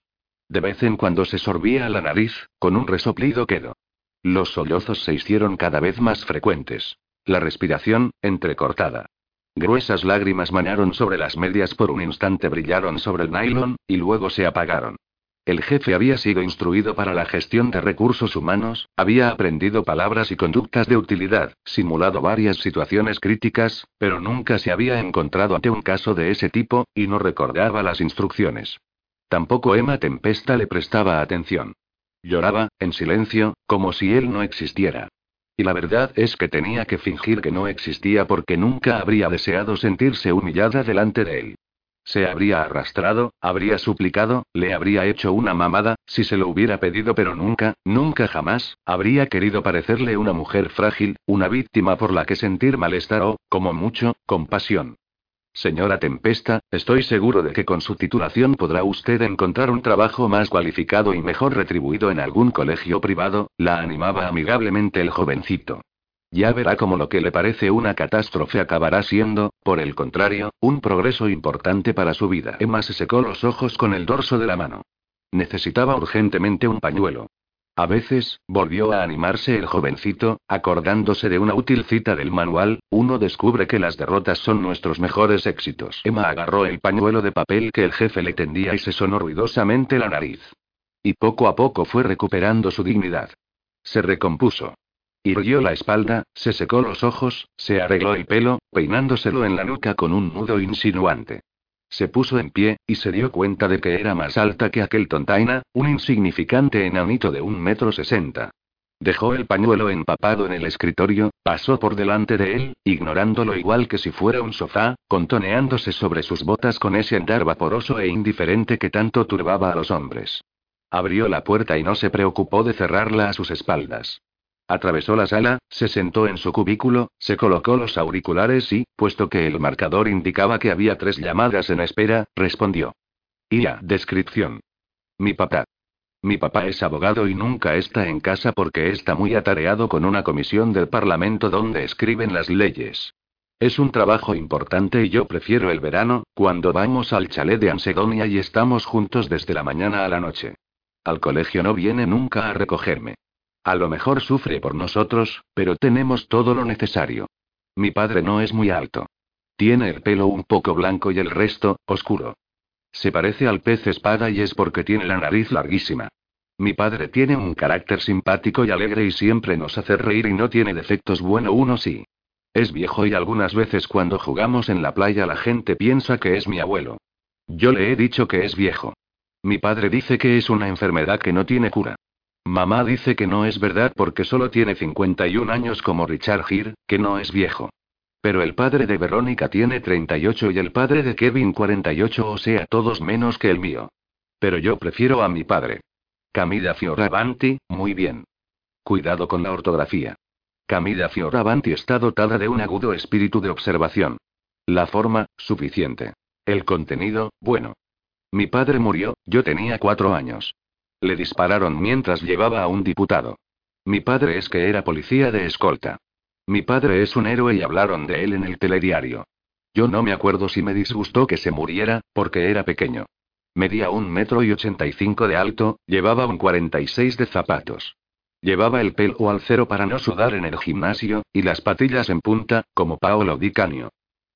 Speaker 1: De vez en cuando se sorbía la nariz, con un resoplido quedo. Los sollozos se hicieron cada vez más frecuentes. La respiración, entrecortada. Gruesas lágrimas manaron sobre las medias por un instante brillaron sobre el nylon, y luego se apagaron. El jefe había sido instruido para la gestión de recursos humanos, había aprendido palabras y conductas de utilidad, simulado varias situaciones críticas, pero nunca se había encontrado ante un caso de ese tipo, y no recordaba las instrucciones. Tampoco Emma Tempesta le prestaba atención. Lloraba, en silencio, como si él no existiera. Y la verdad es que tenía que fingir que no existía porque nunca habría deseado sentirse humillada delante de él. Se habría arrastrado, habría suplicado, le habría hecho una mamada, si se lo hubiera pedido, pero nunca, nunca jamás, habría querido parecerle una mujer frágil, una víctima por la que sentir malestar o, como mucho, compasión. Señora Tempesta, estoy seguro de que con su titulación podrá usted encontrar un trabajo más cualificado y mejor retribuido en algún colegio privado, la animaba amigablemente el jovencito. Ya verá cómo lo que le parece una catástrofe acabará siendo, por el contrario, un progreso importante para su vida. Emma se secó los ojos con el dorso de la mano. Necesitaba urgentemente un pañuelo. A veces, volvió a animarse el jovencito, acordándose de una útil cita del manual, uno descubre que las derrotas son nuestros mejores éxitos. Emma agarró el pañuelo de papel que el jefe le tendía y se sonó ruidosamente la nariz. Y poco a poco fue recuperando su dignidad. Se recompuso. Irguió la espalda, se secó los ojos, se arregló el pelo, peinándoselo en la nuca con un nudo insinuante. Se puso en pie, y se dio cuenta de que era más alta que aquel tontaina, un insignificante enanito de un metro sesenta. Dejó el pañuelo empapado en el escritorio, pasó por delante de él, ignorándolo igual que si fuera un sofá, contoneándose sobre sus botas con ese andar vaporoso e indiferente que tanto turbaba a los hombres. Abrió la puerta y no se preocupó de cerrarla a sus espaldas. Atravesó la sala, se sentó en su cubículo, se colocó los auriculares y, puesto que el marcador indicaba que había tres llamadas en espera, respondió. a descripción. Mi papá. Mi papá es abogado y nunca está en casa porque está muy atareado con una comisión del Parlamento donde escriben las leyes. Es un trabajo importante y yo prefiero el verano, cuando vamos al chalet de Ansedonia y estamos juntos desde la mañana a la noche. Al colegio no viene nunca a recogerme. A lo mejor sufre por nosotros, pero tenemos todo lo necesario. Mi padre no es muy alto. Tiene el pelo un poco blanco y el resto, oscuro. Se parece al pez espada y es porque tiene la nariz larguísima. Mi padre tiene un carácter simpático y alegre y siempre nos hace reír y no tiene defectos bueno uno sí. Es viejo y algunas veces cuando jugamos en la playa la gente piensa que es mi abuelo. Yo le he dicho que es viejo. Mi padre dice que es una enfermedad que no tiene cura. Mamá dice que no es verdad porque solo tiene 51 años como Richard Gere, que no es viejo. Pero el padre de Verónica tiene 38 y el padre de Kevin 48, o sea, todos menos que el mío. Pero yo prefiero a mi padre. Camida Fioravanti, muy bien. Cuidado con la ortografía. Camida Fioravanti está dotada de un agudo espíritu de observación. La forma, suficiente. El contenido, bueno. Mi padre murió, yo tenía cuatro años. Le dispararon mientras llevaba a un diputado. Mi padre es que era policía de escolta. Mi padre es un héroe y hablaron de él en el telediario. Yo no me acuerdo si me disgustó que se muriera, porque era pequeño. Medía un metro y ochenta y cinco de alto, llevaba un 46 de zapatos. Llevaba el pelo al cero para no sudar en el gimnasio, y las patillas en punta, como Paolo Di Canio.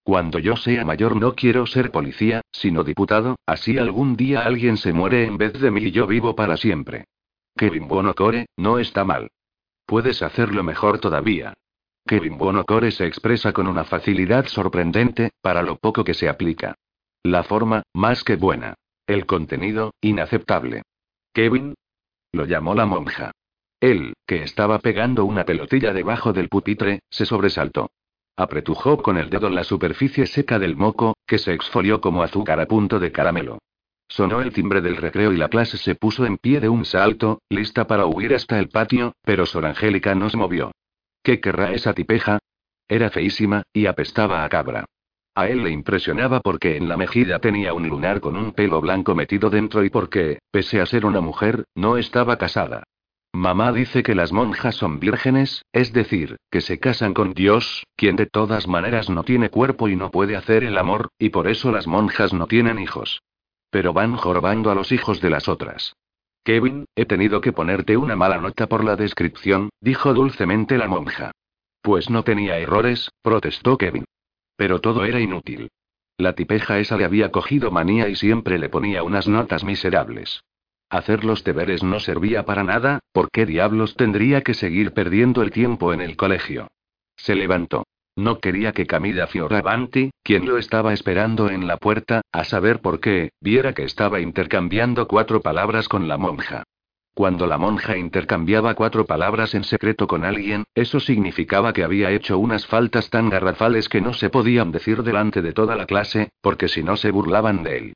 Speaker 1: Cuando yo sea mayor no quiero ser policía, sino diputado, así algún día alguien se muere en vez de mí y yo vivo para siempre. Kevin Bonocore, no está mal. Puedes hacerlo mejor todavía. Kevin Bonocore se expresa con una facilidad sorprendente, para lo poco que se aplica. La forma, más que buena. El contenido, inaceptable. Kevin. Lo llamó la monja. Él, que estaba pegando una pelotilla debajo del pupitre, se sobresaltó. Apretujó con el dedo la superficie seca del moco, que se exfolió como azúcar a punto de caramelo. Sonó el timbre del recreo y la clase se puso en pie de un salto, lista para huir hasta el patio, pero Sor Angélica no se movió. ¿Qué querrá esa tipeja? Era feísima, y apestaba a cabra. A él le impresionaba porque en la mejilla tenía un lunar con un pelo blanco metido dentro y porque, pese a ser una mujer, no estaba casada. Mamá dice que las monjas son vírgenes, es decir, que se casan con Dios, quien de todas maneras no tiene cuerpo y no puede hacer el amor, y por eso las monjas no tienen hijos. Pero van jorobando a los hijos de las otras. Kevin, he tenido que ponerte una mala nota por la descripción, dijo dulcemente la monja. Pues no tenía errores, protestó Kevin. Pero todo era inútil. La tipeja esa le había cogido manía y siempre le ponía unas notas miserables. Hacer los deberes no servía para nada, ¿por qué diablos tendría que seguir perdiendo el tiempo en el colegio? Se levantó. No quería que Camila Fioravanti, quien lo estaba esperando en la puerta, a saber por qué, viera que estaba intercambiando cuatro palabras con la monja. Cuando la monja intercambiaba cuatro palabras en secreto con alguien, eso significaba que había hecho unas faltas tan garrafales que no se podían decir delante de toda la clase, porque si no se burlaban de él.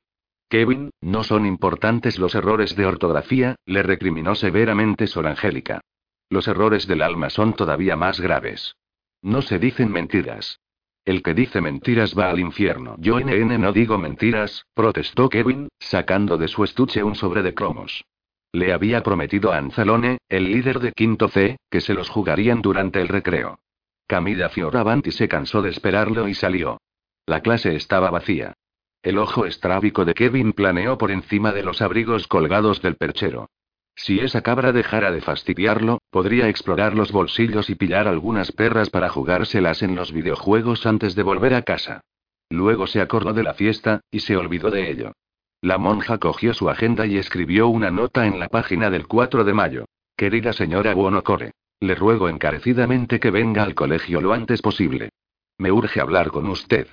Speaker 1: Kevin, no son importantes los errores de ortografía, le recriminó severamente Sor Angélica. Los errores del alma son todavía más graves. No se dicen mentiras. El que dice mentiras va al infierno. Yo NN no digo mentiras, protestó Kevin, sacando de su estuche un sobre de cromos. Le había prometido a Anzalone, el líder de Quinto C, que se los jugarían durante el recreo. Camila Fioravanti se cansó de esperarlo y salió. La clase estaba vacía. El ojo estrábico de Kevin planeó por encima de los abrigos colgados del perchero. Si esa cabra dejara de fastidiarlo, podría explorar los bolsillos y pillar algunas perras para jugárselas en los videojuegos antes de volver a casa. Luego se acordó de la fiesta, y se olvidó de ello. La monja cogió su agenda y escribió una nota en la página del 4 de mayo. Querida señora Buonocore. Le ruego encarecidamente que venga al colegio lo antes posible. Me urge hablar con usted.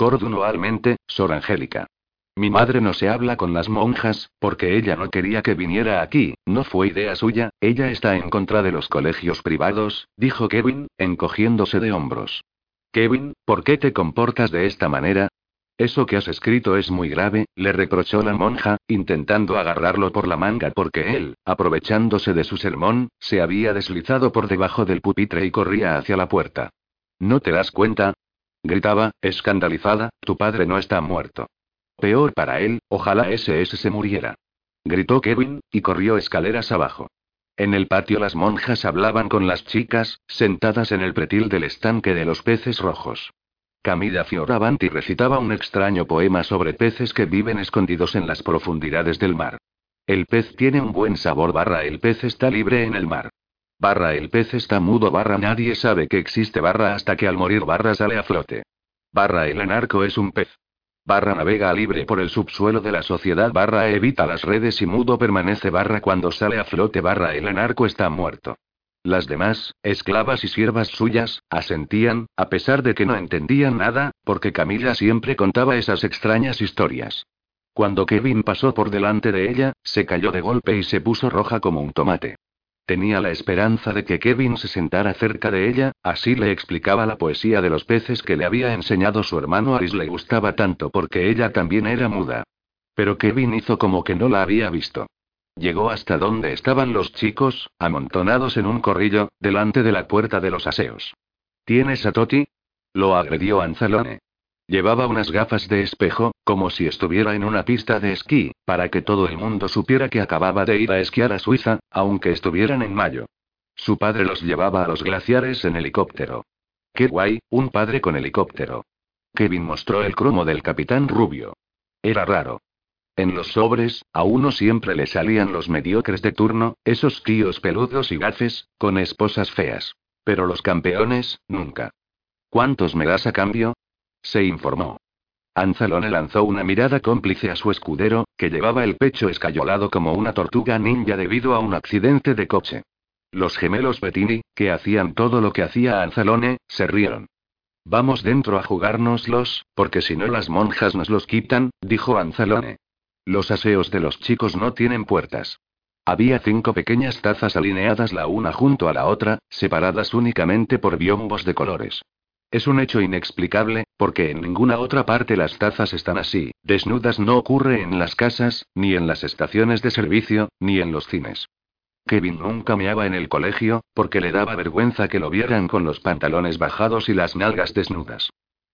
Speaker 1: Cordunoalmente, Sor Angélica. Mi madre no se habla con las monjas, porque ella no quería que viniera aquí, no fue idea suya, ella está en contra de los colegios privados, dijo Kevin, encogiéndose de hombros. Kevin, ¿por qué te comportas de esta manera? Eso que has escrito es muy grave, le reprochó la monja, intentando agarrarlo por la manga porque él, aprovechándose de su sermón, se había deslizado por debajo del pupitre y corría hacia la puerta. ¿No te das cuenta? Gritaba, escandalizada, tu padre no está muerto. Peor para él, ojalá ese ese se muriera. Gritó Kevin, y corrió escaleras abajo. En el patio las monjas hablaban con las chicas, sentadas en el pretil del estanque de los peces rojos. Camila Fioravanti recitaba un extraño poema sobre peces que viven escondidos en las profundidades del mar. El pez tiene un buen sabor barra el pez está libre en el mar. Barra el pez está mudo barra nadie sabe que existe barra hasta que al morir barra sale a flote. Barra el anarco es un pez. Barra navega libre por el subsuelo de la sociedad barra evita las redes y mudo permanece barra cuando sale a flote barra el anarco está muerto. Las demás, esclavas y siervas suyas, asentían, a pesar de que no entendían nada, porque Camila siempre contaba esas extrañas historias. Cuando Kevin pasó por delante de ella, se cayó de golpe y se puso roja como un tomate. Tenía la esperanza de que Kevin se sentara cerca de ella, así le explicaba la poesía de los peces que le había enseñado su hermano Aris le gustaba tanto porque ella también era muda. Pero Kevin hizo como que no la había visto. Llegó hasta donde estaban los chicos, amontonados en un corrillo, delante de la puerta de los aseos. ¿Tienes a Toti? Lo agredió Anzalone. Llevaba unas gafas de espejo, como si estuviera en una pista de esquí, para que todo el mundo supiera que acababa de ir a esquiar a Suiza, aunque estuvieran en mayo. Su padre los llevaba a los glaciares en helicóptero. ¡Qué guay, un padre con helicóptero! Kevin mostró el cromo del capitán Rubio. Era raro. En los sobres, a uno siempre le salían los mediocres de turno, esos tíos peludos y gafes, con esposas feas. Pero los campeones, nunca. ¿Cuántos me das a cambio? Se informó. Anzalone lanzó una mirada cómplice a su escudero, que llevaba el pecho escayolado como una tortuga ninja debido a un accidente de coche. Los gemelos Bettini, que hacían todo lo que hacía Anzalone, se rieron. Vamos dentro a jugárnoslos, porque si no las monjas nos los quitan, dijo Anzalone. Los aseos de los chicos no tienen puertas. Había cinco pequeñas tazas alineadas la una junto a la otra, separadas únicamente por biombos de colores. Es un hecho inexplicable, porque en ninguna otra parte las tazas están así, desnudas no ocurre en las casas, ni en las estaciones de servicio, ni en los cines. Kevin nunca meaba en el colegio, porque le daba vergüenza que lo vieran con los pantalones bajados y las nalgas desnudas.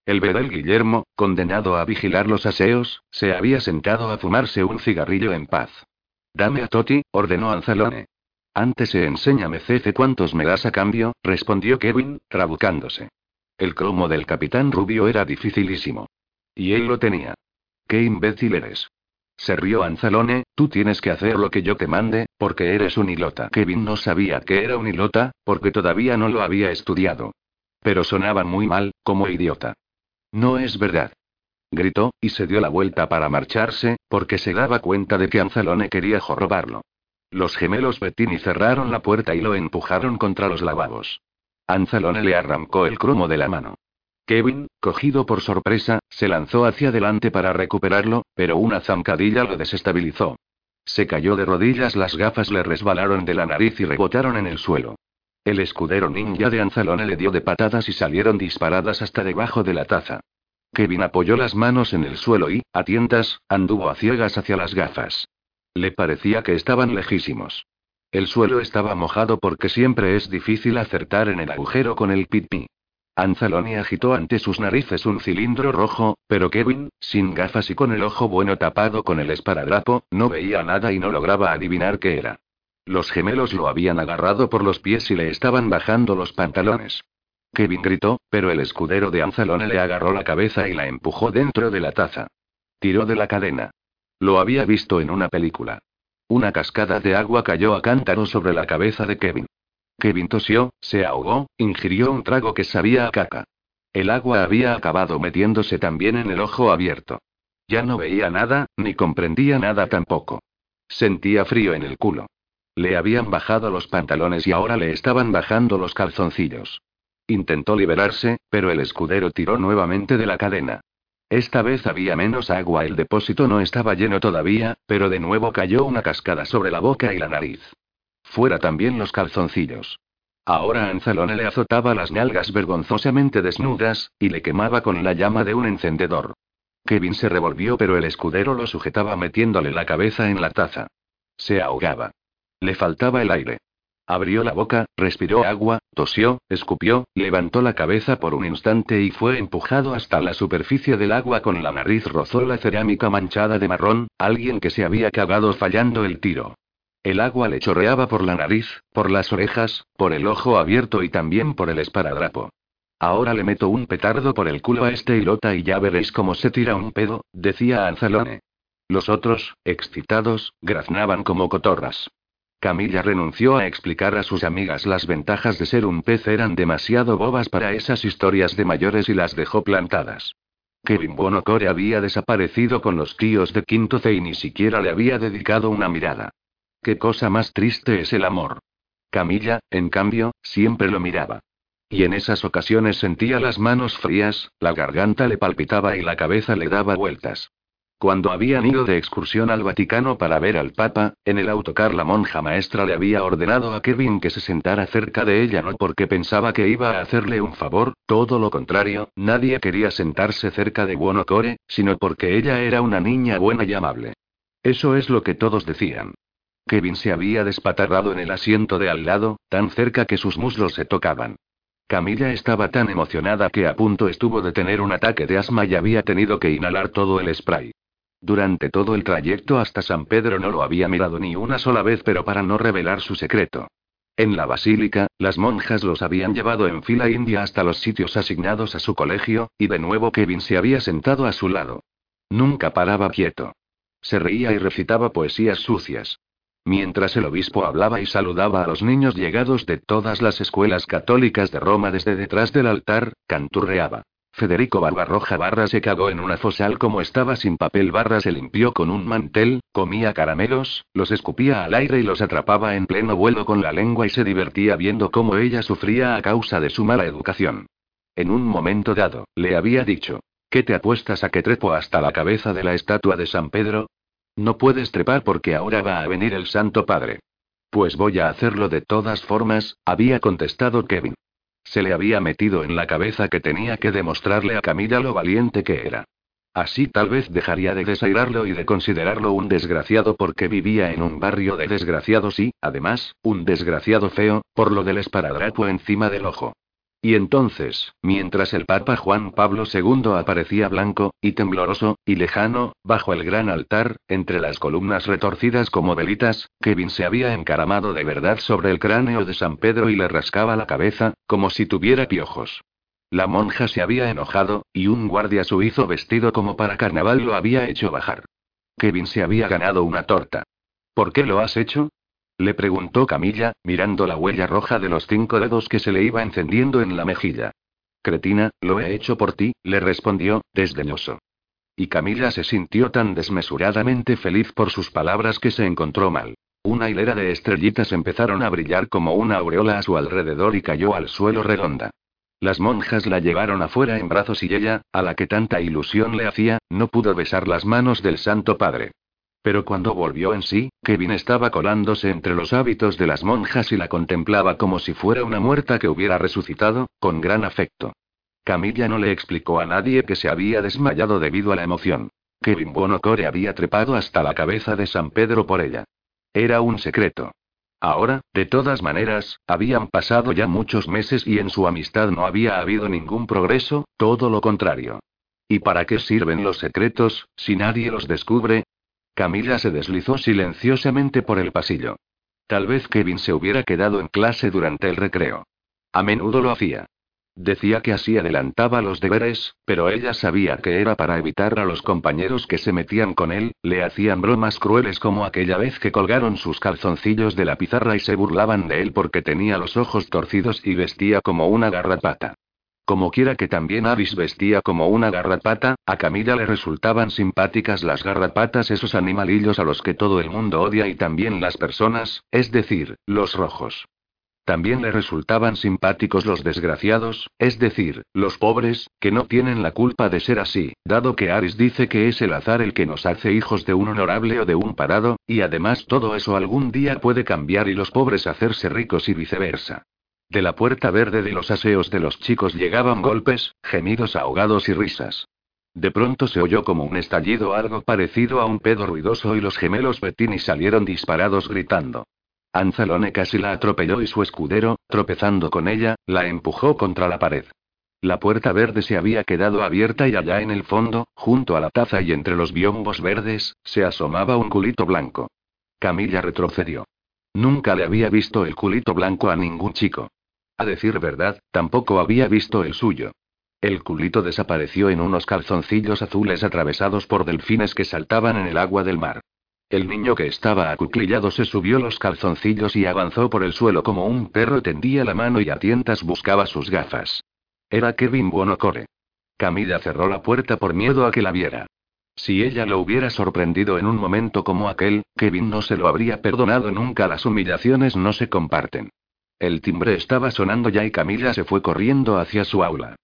Speaker 1: El bedel Guillermo, condenado a vigilar los aseos, se había sentado a fumarse un cigarrillo en paz. Dame a Toti, ordenó Anzalone. Antes enséñame Cefe cuántos me das a cambio, respondió Kevin, trabucándose. El cromo del capitán Rubio era dificilísimo. Y él lo tenía. ¡Qué imbécil eres! Se rió Anzalone, tú tienes que hacer lo que yo te mande, porque eres un hilota. Kevin no sabía que era un hilota, porque todavía no lo había estudiado. Pero sonaba muy mal, como idiota. No es verdad. Gritó, y se dio la vuelta para marcharse, porque se daba cuenta de que Anzalone quería jorobarlo. Los gemelos Bettini cerraron la puerta y lo empujaron contra los lavabos. Anzalone le arrancó el cromo de la mano. Kevin, cogido por sorpresa, se lanzó hacia adelante para recuperarlo, pero una zancadilla lo desestabilizó. Se cayó de rodillas, las gafas le resbalaron de la nariz y rebotaron en el suelo. El escudero ninja de Anzalone le dio de patadas y salieron disparadas hasta debajo de la taza. Kevin apoyó las manos en el suelo y, a tientas, anduvo a ciegas hacia las gafas. Le parecía que estaban lejísimos. El suelo estaba mojado porque siempre es difícil acertar en el agujero con el pipí. Anzaloni agitó ante sus narices un cilindro rojo, pero Kevin, sin gafas y con el ojo bueno tapado con el esparadrapo, no veía nada y no lograba adivinar qué era. Los gemelos lo habían agarrado por los pies y le estaban bajando los pantalones. Kevin gritó, pero el escudero de Anzalone le agarró la cabeza y la empujó dentro de la taza. Tiró de la cadena. Lo había visto en una película. Una cascada de agua cayó a cántaro sobre la cabeza de Kevin. Kevin tosió, se ahogó, ingirió un trago que sabía a caca. El agua había acabado metiéndose también en el ojo abierto. Ya no veía nada, ni comprendía nada tampoco. Sentía frío en el culo. Le habían bajado los pantalones y ahora le estaban bajando los calzoncillos. Intentó liberarse, pero el escudero tiró nuevamente de la cadena. Esta vez había menos agua, el depósito no estaba lleno todavía, pero de nuevo cayó una cascada sobre la boca y la nariz. Fuera también los calzoncillos. Ahora Anzalone le azotaba las nalgas vergonzosamente desnudas, y le quemaba con la llama de un encendedor. Kevin se revolvió, pero el escudero lo sujetaba metiéndole la cabeza en la taza. Se ahogaba. Le faltaba el aire. Abrió la boca, respiró agua, tosió, escupió, levantó la cabeza por un instante y fue empujado hasta la superficie del agua con la nariz rozó la cerámica manchada de marrón, alguien que se había cagado fallando el tiro. El agua le chorreaba por la nariz, por las orejas, por el ojo abierto y también por el esparadrapo. Ahora le meto un petardo por el culo a este hilota y ya veréis cómo se tira un pedo, decía Anzalone. Los otros, excitados, graznaban como cotorras. Camilla renunció a explicar a sus amigas las ventajas de ser un pez, eran demasiado bobas para esas historias de mayores y las dejó plantadas. Kevin Bonocore había desaparecido con los tíos de Quinto C y ni siquiera le había dedicado una mirada. Qué cosa más triste es el amor. Camilla, en cambio, siempre lo miraba. Y en esas ocasiones sentía las manos frías, la garganta le palpitaba y la cabeza le daba vueltas. Cuando habían ido de excursión al Vaticano para ver al Papa, en el autocar la monja maestra le había ordenado a Kevin que se sentara cerca de ella no porque pensaba que iba a hacerle un favor, todo lo contrario, nadie quería sentarse cerca de Buonocore, sino porque ella era una niña buena y amable. Eso es lo que todos decían. Kevin se había despatarrado en el asiento de al lado, tan cerca que sus muslos se tocaban. Camilla estaba tan emocionada que a punto estuvo de tener un ataque de asma y había tenido que inhalar todo el spray. Durante todo el trayecto hasta San Pedro no lo había mirado ni una sola vez, pero para no revelar su secreto. En la basílica, las monjas los habían llevado en fila india hasta los sitios asignados a su colegio, y de nuevo Kevin se había sentado a su lado. Nunca paraba quieto. Se reía y recitaba poesías sucias. Mientras el obispo hablaba y saludaba a los niños llegados de todas las escuelas católicas de Roma desde detrás del altar, canturreaba. Federico Barbarroja Barra se cagó en una fosal como estaba sin papel Barra se limpió con un mantel, comía caramelos, los escupía al aire y los atrapaba en pleno vuelo con la lengua y se divertía viendo cómo ella sufría a causa de su mala educación. En un momento dado, le había dicho, ¿qué te apuestas a que trepo hasta la cabeza de la estatua de San Pedro? No puedes trepar porque ahora va a venir el Santo Padre. Pues voy a hacerlo de todas formas, había contestado Kevin. Se le había metido en la cabeza que tenía que demostrarle a Camila lo valiente que era. Así tal vez dejaría de desairarlo y de considerarlo un desgraciado porque vivía en un barrio de desgraciados y, además, un desgraciado feo, por lo del esparadrapo encima del ojo. Y entonces, mientras el Papa Juan Pablo II aparecía blanco, y tembloroso, y lejano, bajo el gran altar, entre las columnas retorcidas como velitas, Kevin se había encaramado de verdad sobre el cráneo de San Pedro y le rascaba la cabeza, como si tuviera piojos. La monja se había enojado, y un guardia suizo vestido como para carnaval lo había hecho bajar. Kevin se había ganado una torta. ¿Por qué lo has hecho? Le preguntó Camilla, mirando la huella roja de los cinco dedos que se le iba encendiendo en la mejilla. Cretina, lo he hecho por ti, le respondió, desdeñoso. Y Camilla se sintió tan desmesuradamente feliz por sus palabras que se encontró mal. Una hilera de estrellitas empezaron a brillar como una aureola a su alrededor y cayó al suelo redonda. Las monjas la llevaron afuera en brazos y ella, a la que tanta ilusión le hacía, no pudo besar las manos del Santo Padre. Pero cuando volvió en sí, Kevin estaba colándose entre los hábitos de las monjas y la contemplaba como si fuera una muerta que hubiera resucitado, con gran afecto. Camilla no le explicó a nadie que se había desmayado debido a la emoción. Kevin Bonocore había trepado hasta la cabeza de San Pedro por ella. Era un secreto. Ahora, de todas maneras, habían pasado ya muchos meses y en su amistad no había habido ningún progreso, todo lo contrario. ¿Y para qué sirven los secretos, si nadie los descubre? Camila se deslizó silenciosamente por el pasillo. Tal vez Kevin se hubiera quedado en clase durante el recreo. A menudo lo hacía. Decía que así adelantaba los deberes, pero ella sabía que era para evitar a los compañeros que se metían con él, le hacían bromas crueles como aquella vez que colgaron sus calzoncillos de la pizarra y se burlaban de él porque tenía los ojos torcidos y vestía como una garrapata. Como quiera que también Avis vestía como una garrapata, a Camila le resultaban simpáticas las garrapatas, esos animalillos a los que todo el mundo odia y también las personas, es decir, los rojos. También le resultaban simpáticos los desgraciados, es decir, los pobres, que no tienen la culpa de ser así, dado que Aris dice que es el azar el que nos hace hijos de un honorable o de un parado, y además todo eso algún día puede cambiar y los pobres hacerse ricos y viceversa. De la puerta verde de los aseos de los chicos llegaban golpes, gemidos ahogados y risas. De pronto se oyó como un estallido algo parecido a un pedo ruidoso y los gemelos Bettini salieron disparados gritando. Anzalone casi la atropelló y su escudero, tropezando con ella, la empujó contra la pared. La puerta verde se había quedado abierta y allá en el fondo, junto a la taza y entre los biombos verdes, se asomaba un culito blanco. Camilla retrocedió. Nunca le había visto el culito blanco a ningún chico. A decir verdad, tampoco había visto el suyo. El culito desapareció en unos calzoncillos azules atravesados por delfines que saltaban en el agua del mar. El niño que estaba acuclillado se subió los calzoncillos y avanzó por el suelo como un perro tendía la mano y a tientas buscaba sus gafas. Era Kevin Buonocore. Camila cerró la puerta por miedo a que la viera. Si ella lo hubiera sorprendido en un momento como aquel, Kevin no se lo habría perdonado nunca. Las humillaciones no se comparten. El timbre estaba sonando ya y Camila se fue corriendo hacia su aula.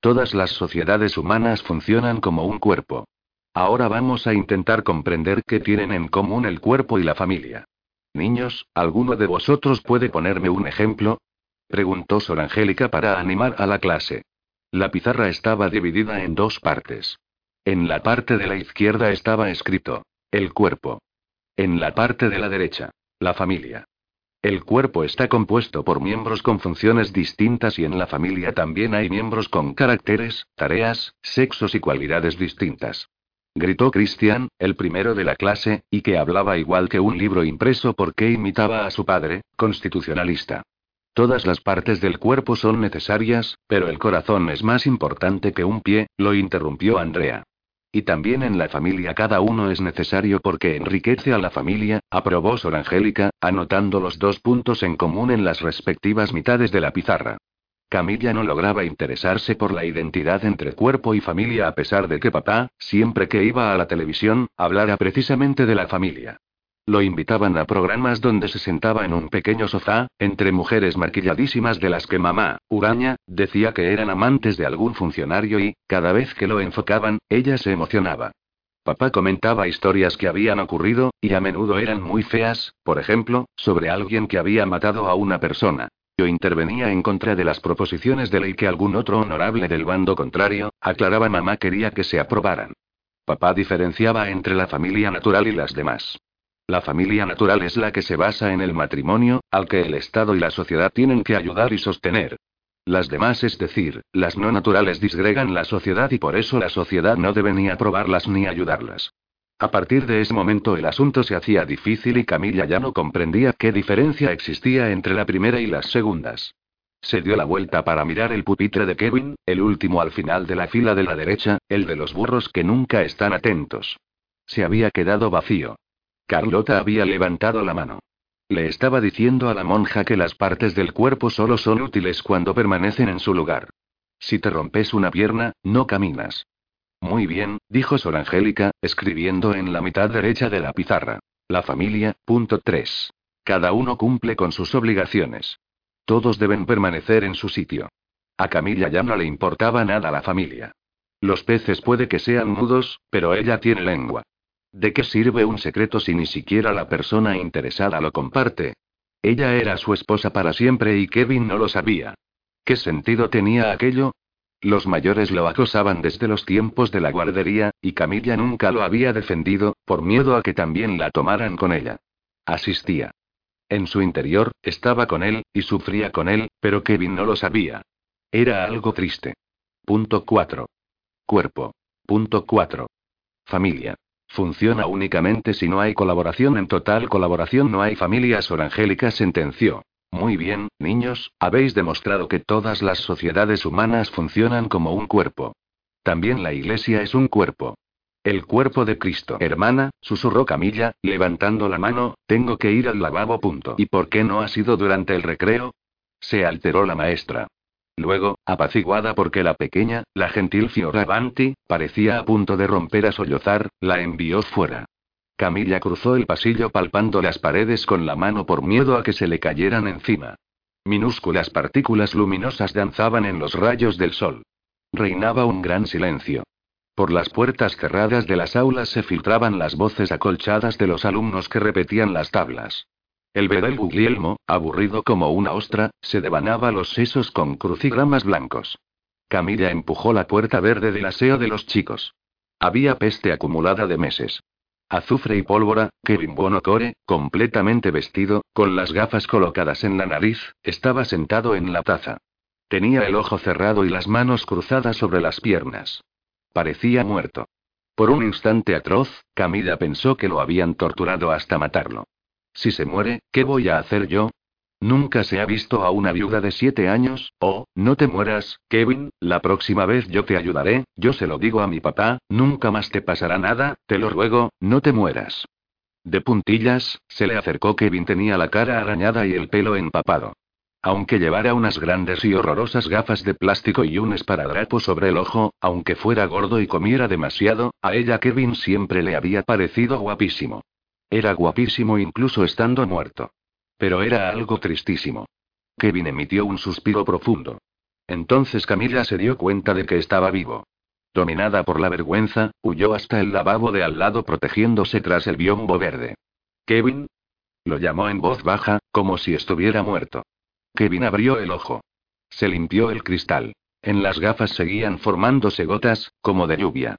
Speaker 1: Todas las sociedades humanas funcionan como un cuerpo. Ahora vamos a intentar comprender qué tienen en común el cuerpo y la familia. Niños, ¿alguno de vosotros puede ponerme un ejemplo? preguntó Sor Angélica para animar a la clase. La pizarra estaba dividida en dos partes. En la parte de la izquierda estaba escrito, el cuerpo. En la parte de la derecha, la familia. El cuerpo está compuesto por miembros con funciones distintas y en la familia también hay miembros con caracteres, tareas, sexos y cualidades distintas gritó Christian, el primero de la clase, y que hablaba igual que un libro impreso porque imitaba a su padre, constitucionalista. Todas las partes del cuerpo son necesarias, pero el corazón es más importante que un pie, lo interrumpió Andrea. Y también en la familia cada uno es necesario porque enriquece a la familia, aprobó Sor Angélica, anotando los dos puntos en común en las respectivas mitades de la pizarra. Camilla no lograba interesarse por la identidad entre cuerpo y familia a pesar de que papá, siempre que iba a la televisión, hablara precisamente de la familia. Lo invitaban a programas donde se sentaba en un pequeño sofá, entre mujeres maquilladísimas de las que mamá, Uraña, decía que eran amantes de algún funcionario y, cada vez que lo enfocaban, ella se emocionaba. Papá comentaba historias que habían ocurrido, y a menudo eran muy feas, por ejemplo, sobre alguien que había matado a una persona intervenía en contra de las proposiciones de ley que algún otro honorable del bando contrario, aclaraba mamá quería que se aprobaran. Papá diferenciaba entre la familia natural y las demás. La familia natural es la que se basa en el matrimonio, al que el Estado y la sociedad tienen que ayudar y sostener. Las demás, es decir, las no naturales disgregan la sociedad y por eso la sociedad no debe ni aprobarlas ni ayudarlas. A partir de ese momento el asunto se hacía difícil y Camilla ya no comprendía qué diferencia existía entre la primera y las segundas. Se dio la vuelta para mirar el pupitre de Kevin, el último al final de la fila de la derecha, el de los burros que nunca están atentos. Se había quedado vacío. Carlota había levantado la mano. Le estaba diciendo a la monja que las partes del cuerpo solo son útiles cuando permanecen en su lugar. Si te rompes una pierna, no caminas. Muy bien, dijo Sor Angélica, escribiendo en la mitad derecha de la pizarra. La familia, punto 3. Cada uno cumple con sus obligaciones. Todos deben permanecer en su sitio. A Camilla ya no le importaba nada la familia. Los peces puede que sean mudos, pero ella tiene lengua. ¿De qué sirve un secreto si ni siquiera la persona interesada lo comparte? Ella era su esposa para siempre y Kevin no lo sabía. ¿Qué sentido tenía aquello? Los mayores lo acosaban desde los tiempos de la guardería, y Camilla nunca lo había defendido, por miedo a que también la tomaran con ella. Asistía. En su interior, estaba con él, y sufría con él, pero Kevin no lo sabía. Era algo triste. Punto 4. Cuerpo. Punto 4. Familia. Funciona únicamente si no hay colaboración. En total colaboración no hay familia. Sor Angélica sentenció. Muy bien, niños, habéis demostrado que todas las sociedades humanas funcionan como un cuerpo. También la iglesia es un cuerpo. El cuerpo de Cristo. Hermana, susurró Camilla, levantando la mano, tengo que ir al lavabo. ¿Y por qué no ha sido durante el recreo? Se alteró la maestra. Luego, apaciguada porque la pequeña, la gentil Fioravanti, parecía a punto de romper a sollozar, la envió fuera. Camilla cruzó el pasillo palpando las paredes con la mano por miedo a que se le cayeran encima. Minúsculas partículas luminosas danzaban en los rayos del sol. Reinaba un gran silencio. Por las puertas cerradas de las aulas se filtraban las voces acolchadas de los alumnos que repetían las tablas. El bedel Guglielmo, aburrido como una ostra, se devanaba los sesos con crucigramas blancos. Camilla empujó la puerta verde del aseo de los chicos. Había peste acumulada de meses. Azufre y pólvora, Kevin Bonocore, completamente vestido, con las gafas colocadas en la nariz, estaba sentado en la taza. Tenía el ojo cerrado y las manos cruzadas sobre las piernas. Parecía muerto. Por un instante atroz, Camila pensó que lo habían torturado hasta matarlo. Si se muere, ¿qué voy a hacer yo? Nunca se ha visto a una viuda de siete años, oh, no te mueras, Kevin, la próxima vez yo te ayudaré, yo se lo digo a mi papá, nunca más te pasará nada, te lo ruego, no te mueras. De puntillas, se le acercó Kevin tenía la cara arañada y el pelo empapado. Aunque llevara unas grandes y horrorosas gafas de plástico y un esparadrapo sobre el ojo, aunque fuera gordo y comiera demasiado, a ella Kevin siempre le había parecido guapísimo. Era guapísimo incluso estando muerto. Pero era algo tristísimo. Kevin emitió un suspiro profundo. Entonces Camila se dio cuenta de que estaba vivo. Dominada por la vergüenza, huyó hasta el lavabo de al lado protegiéndose tras el biombo verde. Kevin. Lo llamó en voz baja, como si estuviera muerto. Kevin abrió el ojo. Se limpió el cristal. En las gafas seguían formándose gotas, como de lluvia.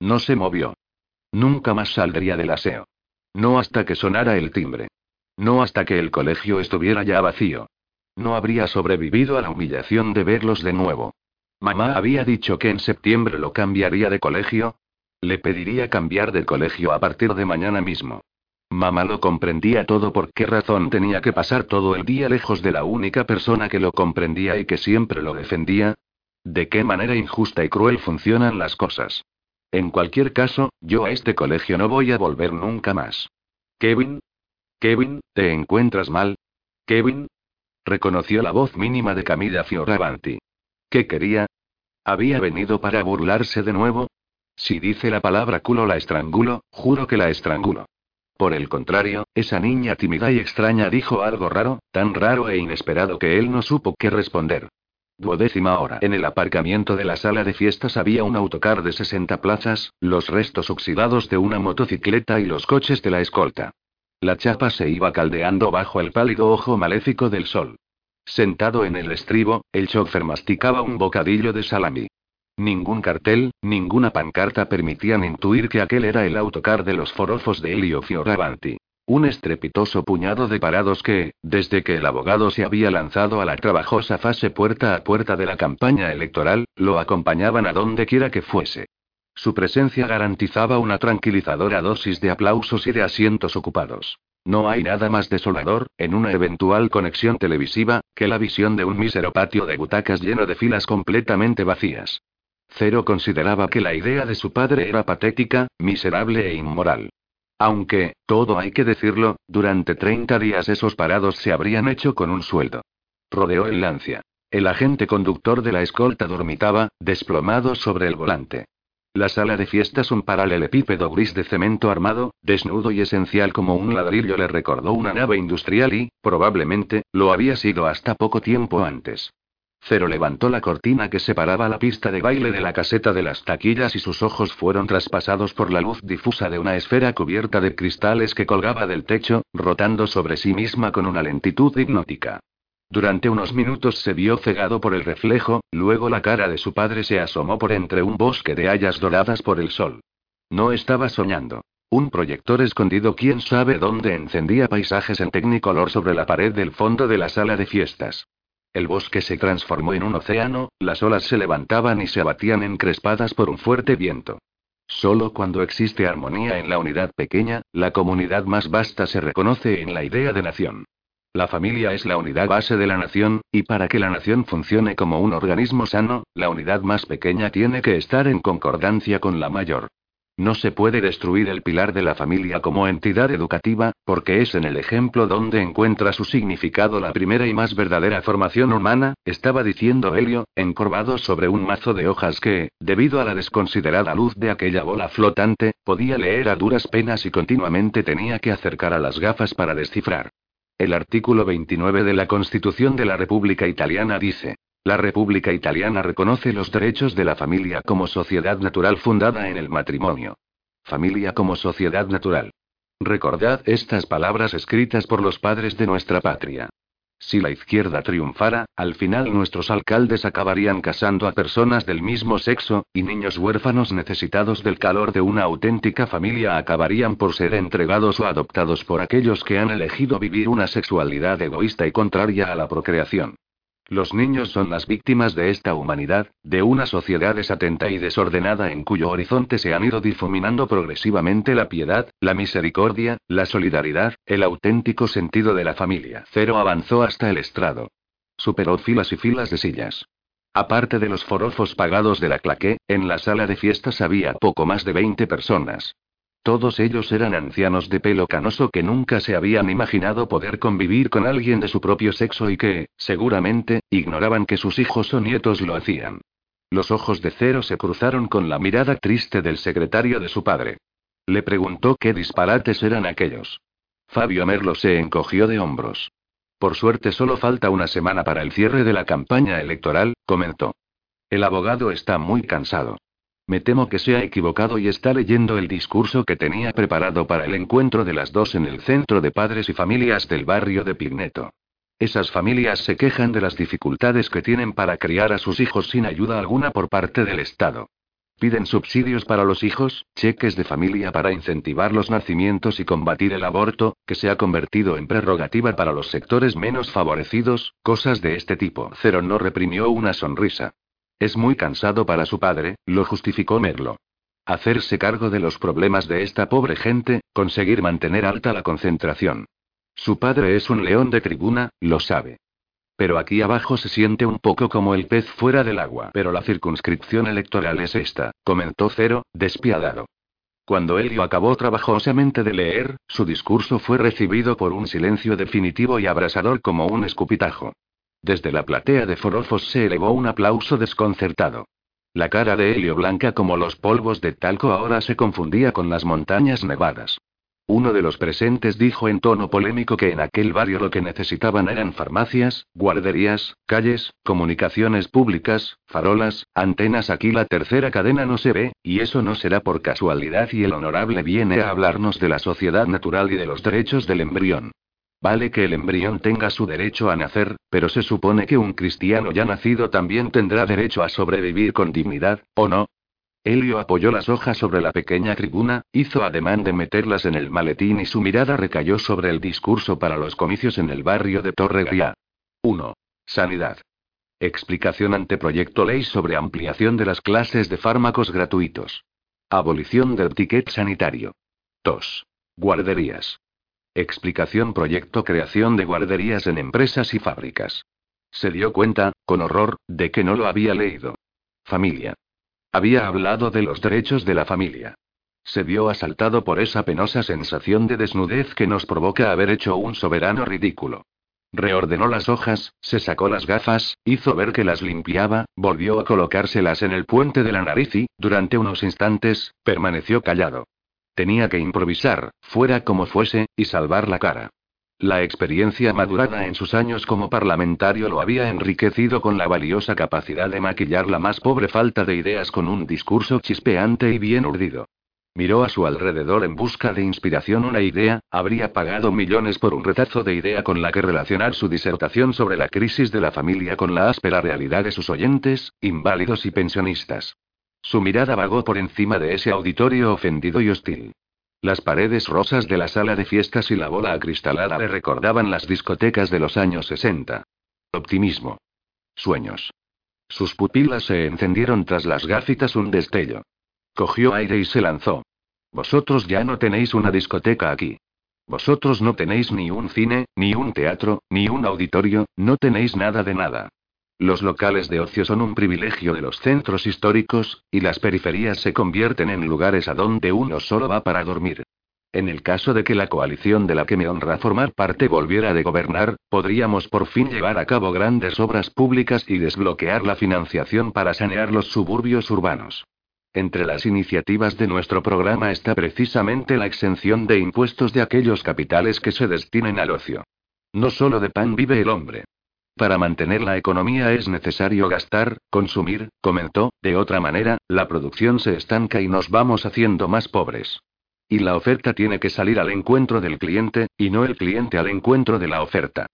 Speaker 1: No se movió. Nunca más saldría del aseo. No hasta que sonara el timbre. No hasta que el colegio estuviera ya vacío. No habría sobrevivido a la humillación de verlos de nuevo. Mamá había dicho que en septiembre lo cambiaría de colegio. Le pediría cambiar de colegio a partir de mañana mismo. Mamá lo comprendía todo por qué razón tenía que pasar todo el día lejos de la única persona que lo comprendía y que siempre lo defendía. De qué manera injusta y cruel funcionan las cosas. En cualquier caso, yo a este colegio no voy a volver nunca más. Kevin, Kevin, ¿te encuentras mal? Kevin. Reconoció la voz mínima de Camila Fioravanti. ¿Qué quería? ¿Había venido para burlarse de nuevo? Si dice la palabra culo la estrangulo, juro que la estrangulo. Por el contrario, esa niña tímida y extraña dijo algo raro, tan raro e inesperado que él no supo qué responder. Duodécima hora. En el aparcamiento de la sala de fiestas había un autocar de 60 plazas, los restos oxidados de una motocicleta y los coches de la escolta. La chapa se iba caldeando bajo el pálido ojo maléfico del sol. Sentado en el estribo, el chofer masticaba un bocadillo de salami. Ningún cartel, ninguna pancarta permitían intuir que aquel era el autocar de los forofos de Elio Fioravanti. Un estrepitoso puñado de parados que, desde que el abogado se había lanzado a la trabajosa fase puerta a puerta de la campaña electoral, lo acompañaban a donde quiera que fuese. Su presencia garantizaba una tranquilizadora dosis de aplausos y de asientos ocupados. No hay nada más desolador, en una eventual conexión televisiva, que la visión de un mísero patio de butacas lleno de filas completamente vacías. Cero consideraba que la idea de su padre era patética, miserable e inmoral. Aunque, todo hay que decirlo, durante 30 días esos parados se habrían hecho con un sueldo. Rodeó el Lancia. El agente conductor de la escolta dormitaba, desplomado sobre el volante. La sala de fiestas, un paralelepípedo gris de cemento armado, desnudo y esencial como un ladrillo, le recordó una nave industrial y, probablemente, lo había sido hasta poco tiempo antes. Cero levantó la cortina que separaba la pista de baile de la caseta de las taquillas y sus ojos fueron traspasados por la luz difusa de una esfera cubierta de cristales que colgaba del techo, rotando sobre sí misma con una lentitud hipnótica. Durante unos minutos se vio cegado por el reflejo, luego la cara de su padre se asomó por entre un bosque de hayas doradas por el sol. No estaba soñando. Un proyector escondido quién sabe dónde encendía paisajes en tecnicolor sobre la pared del fondo de la sala de fiestas. El bosque se transformó en un océano, las olas se levantaban y se abatían encrespadas por un fuerte viento. Solo cuando existe armonía en la unidad pequeña, la comunidad más vasta se reconoce en la idea de nación. La familia es la unidad base de la nación, y para que la nación funcione como un organismo sano, la unidad más pequeña tiene que estar en concordancia con la mayor. No se puede destruir el pilar de la familia como entidad educativa, porque es en el ejemplo donde encuentra su significado la primera y más verdadera formación humana, estaba diciendo Helio, encorvado sobre un mazo de hojas que, debido a la desconsiderada luz de aquella bola flotante, podía leer a duras penas y continuamente tenía que acercar a las gafas para descifrar. El artículo 29 de la Constitución de la República Italiana dice, la República Italiana reconoce los derechos de la familia como sociedad natural fundada en el matrimonio. Familia como sociedad natural. Recordad estas palabras escritas por los padres de nuestra patria. Si la izquierda triunfara, al final nuestros alcaldes acabarían casando a personas del mismo sexo, y niños huérfanos necesitados del calor de una auténtica familia acabarían por ser entregados o adoptados por aquellos que han elegido vivir una sexualidad egoísta y contraria a la procreación. Los niños son las víctimas de esta humanidad, de una sociedad desatenta y desordenada en cuyo horizonte se han ido difuminando progresivamente la piedad, la misericordia, la solidaridad, el auténtico sentido de la familia. Cero avanzó hasta el estrado. Superó filas y filas de sillas. Aparte de los forofos pagados de la claqué, en la sala de fiestas había poco más de 20 personas. Todos ellos eran ancianos de pelo canoso que nunca se habían imaginado poder convivir con alguien de su propio sexo y que, seguramente, ignoraban que sus hijos o nietos lo hacían. Los ojos de Cero se cruzaron con la mirada triste del secretario de su padre. Le preguntó qué disparates eran aquellos. Fabio Merlo se encogió de hombros. Por suerte solo falta una semana para el cierre de la campaña electoral, comentó. El abogado está muy cansado. Me temo que se ha equivocado y está leyendo el discurso que tenía preparado para el encuentro de las dos en el centro de padres y familias del barrio de Pigneto. Esas familias se quejan de las dificultades que tienen para criar a sus hijos sin ayuda alguna por parte del Estado. Piden subsidios para los hijos, cheques de familia para incentivar los nacimientos y combatir el aborto, que se ha convertido en prerrogativa para los sectores menos favorecidos, cosas de este tipo. Cero no reprimió una sonrisa. Es muy cansado para su padre, lo justificó Merlo. Hacerse cargo de los problemas de esta pobre gente, conseguir mantener alta la concentración. Su padre es un león de tribuna, lo sabe. Pero aquí abajo se siente un poco como el pez fuera del agua. Pero la circunscripción electoral es esta, comentó Cero, despiadado. Cuando Helio acabó trabajosamente de leer, su discurso fue recibido por un silencio definitivo y abrasador como un escupitajo. Desde la platea de forofos se elevó un aplauso desconcertado. La cara de Helio blanca como los polvos de talco ahora se confundía con las montañas nevadas. Uno de los presentes dijo en tono polémico que en aquel barrio lo que necesitaban eran farmacias, guarderías, calles, comunicaciones públicas, farolas, antenas. Aquí la tercera cadena no se ve, y eso no será por casualidad y el honorable viene a hablarnos de la sociedad natural y de los derechos del embrión. Vale que el embrión tenga su derecho a nacer, pero se supone que un cristiano ya nacido también tendrá derecho a sobrevivir con dignidad, ¿o no? Helio apoyó las hojas sobre la pequeña tribuna, hizo ademán de meterlas en el maletín y su mirada recayó sobre el discurso para los comicios en el barrio de Torre 1. Sanidad. Explicación ante proyecto ley sobre ampliación de las clases de fármacos gratuitos. Abolición del ticket sanitario. 2. Guarderías. Explicación Proyecto Creación de guarderías en empresas y fábricas. Se dio cuenta, con horror, de que no lo había leído. Familia. Había hablado de los derechos de la familia. Se vio asaltado por esa penosa sensación de desnudez que nos provoca haber hecho un soberano ridículo. Reordenó las hojas, se sacó las gafas, hizo ver que las limpiaba, volvió a colocárselas en el puente de la nariz y, durante unos instantes, permaneció callado. Tenía que improvisar, fuera como fuese, y salvar la cara. La experiencia madurada en sus años como parlamentario lo había enriquecido con la valiosa capacidad de maquillar la más pobre falta de ideas con un discurso chispeante y bien urdido. Miró a su alrededor en busca de inspiración una idea, habría pagado millones por un retazo de idea con la que relacionar su disertación sobre la crisis de la familia con la áspera realidad de sus oyentes, inválidos y pensionistas. Su mirada vagó por encima de ese auditorio ofendido y hostil. Las paredes rosas de la sala de fiestas y la bola acristalada le recordaban las discotecas de los años 60. Optimismo. Sueños. Sus pupilas se encendieron tras las gáfitas un destello. Cogió aire y se lanzó. Vosotros ya no tenéis una discoteca aquí. Vosotros no tenéis ni un cine, ni un teatro, ni un auditorio, no tenéis nada de nada. Los locales de ocio son un privilegio de los centros históricos, y las periferias se convierten en lugares a donde uno solo va para dormir. En el caso de que la coalición de la que me honra formar parte volviera de gobernar, podríamos por fin llevar a cabo grandes obras públicas y desbloquear la financiación para sanear los suburbios urbanos. Entre las iniciativas de nuestro programa está precisamente la exención de impuestos de aquellos capitales que se destinen al ocio. No solo de pan vive el hombre. Para mantener la economía es necesario gastar, consumir, comentó, de otra manera, la producción se estanca y nos vamos haciendo más pobres. Y la oferta tiene que salir al encuentro del cliente, y no el cliente al encuentro de la oferta.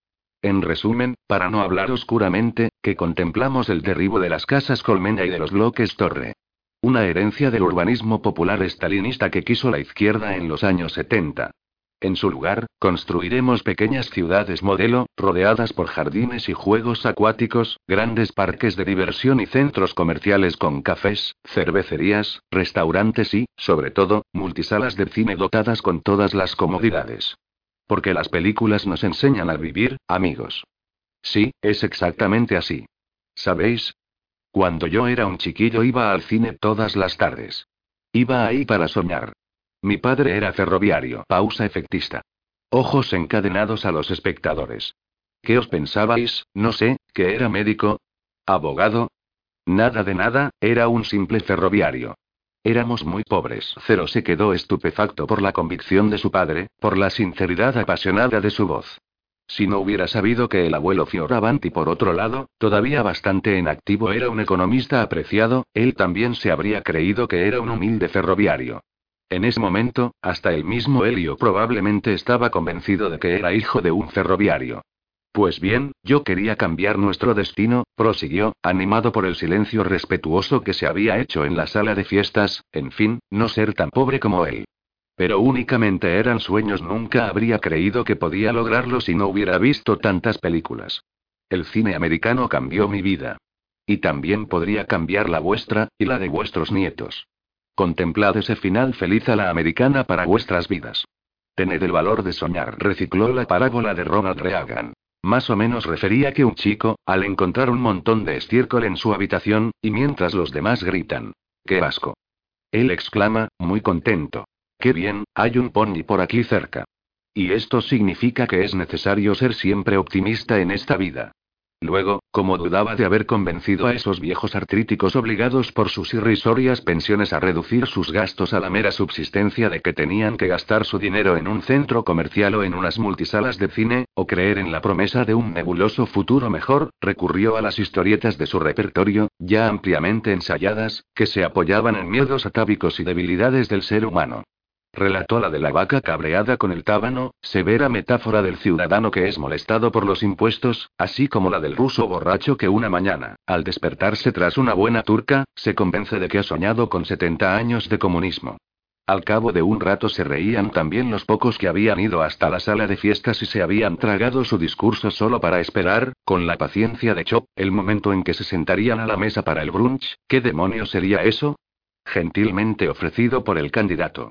Speaker 1: En resumen, para no hablar oscuramente, que contemplamos el derribo de las casas colmena y de los bloques torre. Una herencia del urbanismo popular estalinista que quiso la izquierda en los años 70. En su lugar, construiremos pequeñas ciudades modelo, rodeadas por jardines y juegos acuáticos, grandes parques de diversión y centros comerciales con cafés, cervecerías, restaurantes y, sobre todo, multisalas de cine dotadas con todas las comodidades. Porque las películas nos enseñan a vivir, amigos. Sí, es exactamente así. ¿Sabéis? Cuando yo era un chiquillo iba al cine todas las tardes. Iba ahí para soñar. Mi padre era ferroviario. Pausa efectista. Ojos encadenados a los espectadores. ¿Qué os pensabais? No sé, que era médico. ¿Abogado? Nada de nada, era un simple ferroviario. Éramos muy pobres. Cero se quedó estupefacto por la convicción de su padre, por la sinceridad apasionada de su voz. Si no hubiera sabido que el abuelo Fioravanti, por otro lado, todavía bastante en activo, era un economista apreciado, él también se habría creído que era un humilde ferroviario. En ese momento, hasta el mismo Helio probablemente estaba convencido de que era hijo de un ferroviario. Pues bien, yo quería cambiar nuestro destino, prosiguió, animado por el silencio respetuoso que se había hecho en la sala de fiestas, en fin, no ser tan pobre como él. Pero únicamente eran sueños, nunca habría creído que podía lograrlo si no hubiera visto tantas películas. El cine americano cambió mi vida. Y también podría cambiar la vuestra, y la de vuestros nietos. Contemplad ese final feliz a la americana para vuestras vidas. Tened el valor de soñar, recicló la parábola de Ronald Reagan. Más o menos refería que un chico, al encontrar un montón de estiércol en su habitación, y mientras los demás gritan. ¡Qué asco! Él exclama, muy contento. ¡Qué bien, hay un pony por aquí cerca! Y esto significa que es necesario ser siempre optimista en esta vida. Luego, como dudaba de haber convencido a esos viejos artríticos obligados por sus irrisorias pensiones a reducir sus gastos a la mera subsistencia de que tenían que gastar su dinero en un centro comercial o en unas multisalas de cine, o creer en la promesa de un nebuloso futuro mejor, recurrió a las historietas de su repertorio, ya ampliamente ensayadas, que se apoyaban en miedos atávicos y debilidades del ser humano. Relató la de la vaca cabreada con el tábano, severa metáfora del ciudadano que es molestado por los impuestos, así como la del ruso borracho que una mañana, al despertarse tras una buena turca, se convence de que ha soñado con 70 años de comunismo. Al cabo de un rato se reían también los pocos que habían ido hasta la sala de fiestas y se habían tragado su discurso solo para esperar, con la paciencia de Chop, el momento en que se sentarían a la mesa para el brunch. ¿Qué demonios sería eso? Gentilmente ofrecido por el candidato.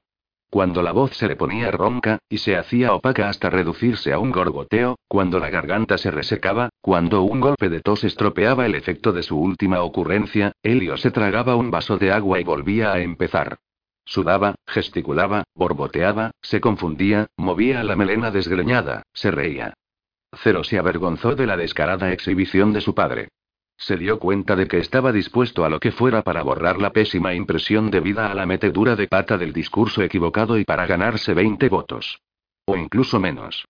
Speaker 1: Cuando la voz se le ponía ronca, y se hacía opaca hasta reducirse a un gorgoteo, cuando la garganta se resecaba, cuando un golpe de tos estropeaba el efecto de su última ocurrencia, Helio se tragaba un vaso de agua y volvía a empezar. Sudaba, gesticulaba, borboteaba, se confundía, movía la melena desgreñada, se reía. Cero se avergonzó de la descarada exhibición de su padre. Se dio cuenta de que estaba dispuesto a lo que fuera para borrar la pésima impresión debida a la metedura de pata del discurso equivocado y para ganarse 20 votos. O incluso menos.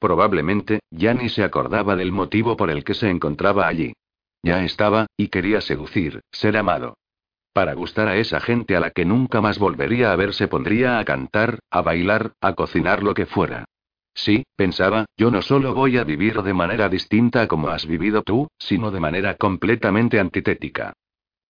Speaker 1: Probablemente, ya ni se acordaba del motivo por el que se encontraba allí. Ya estaba, y quería seducir, ser amado. Para gustar a esa gente a la que nunca más volvería a ver se pondría a cantar, a bailar, a cocinar lo que fuera. Sí, pensaba, yo no solo voy a vivir de manera distinta como has vivido tú, sino de manera completamente antitética.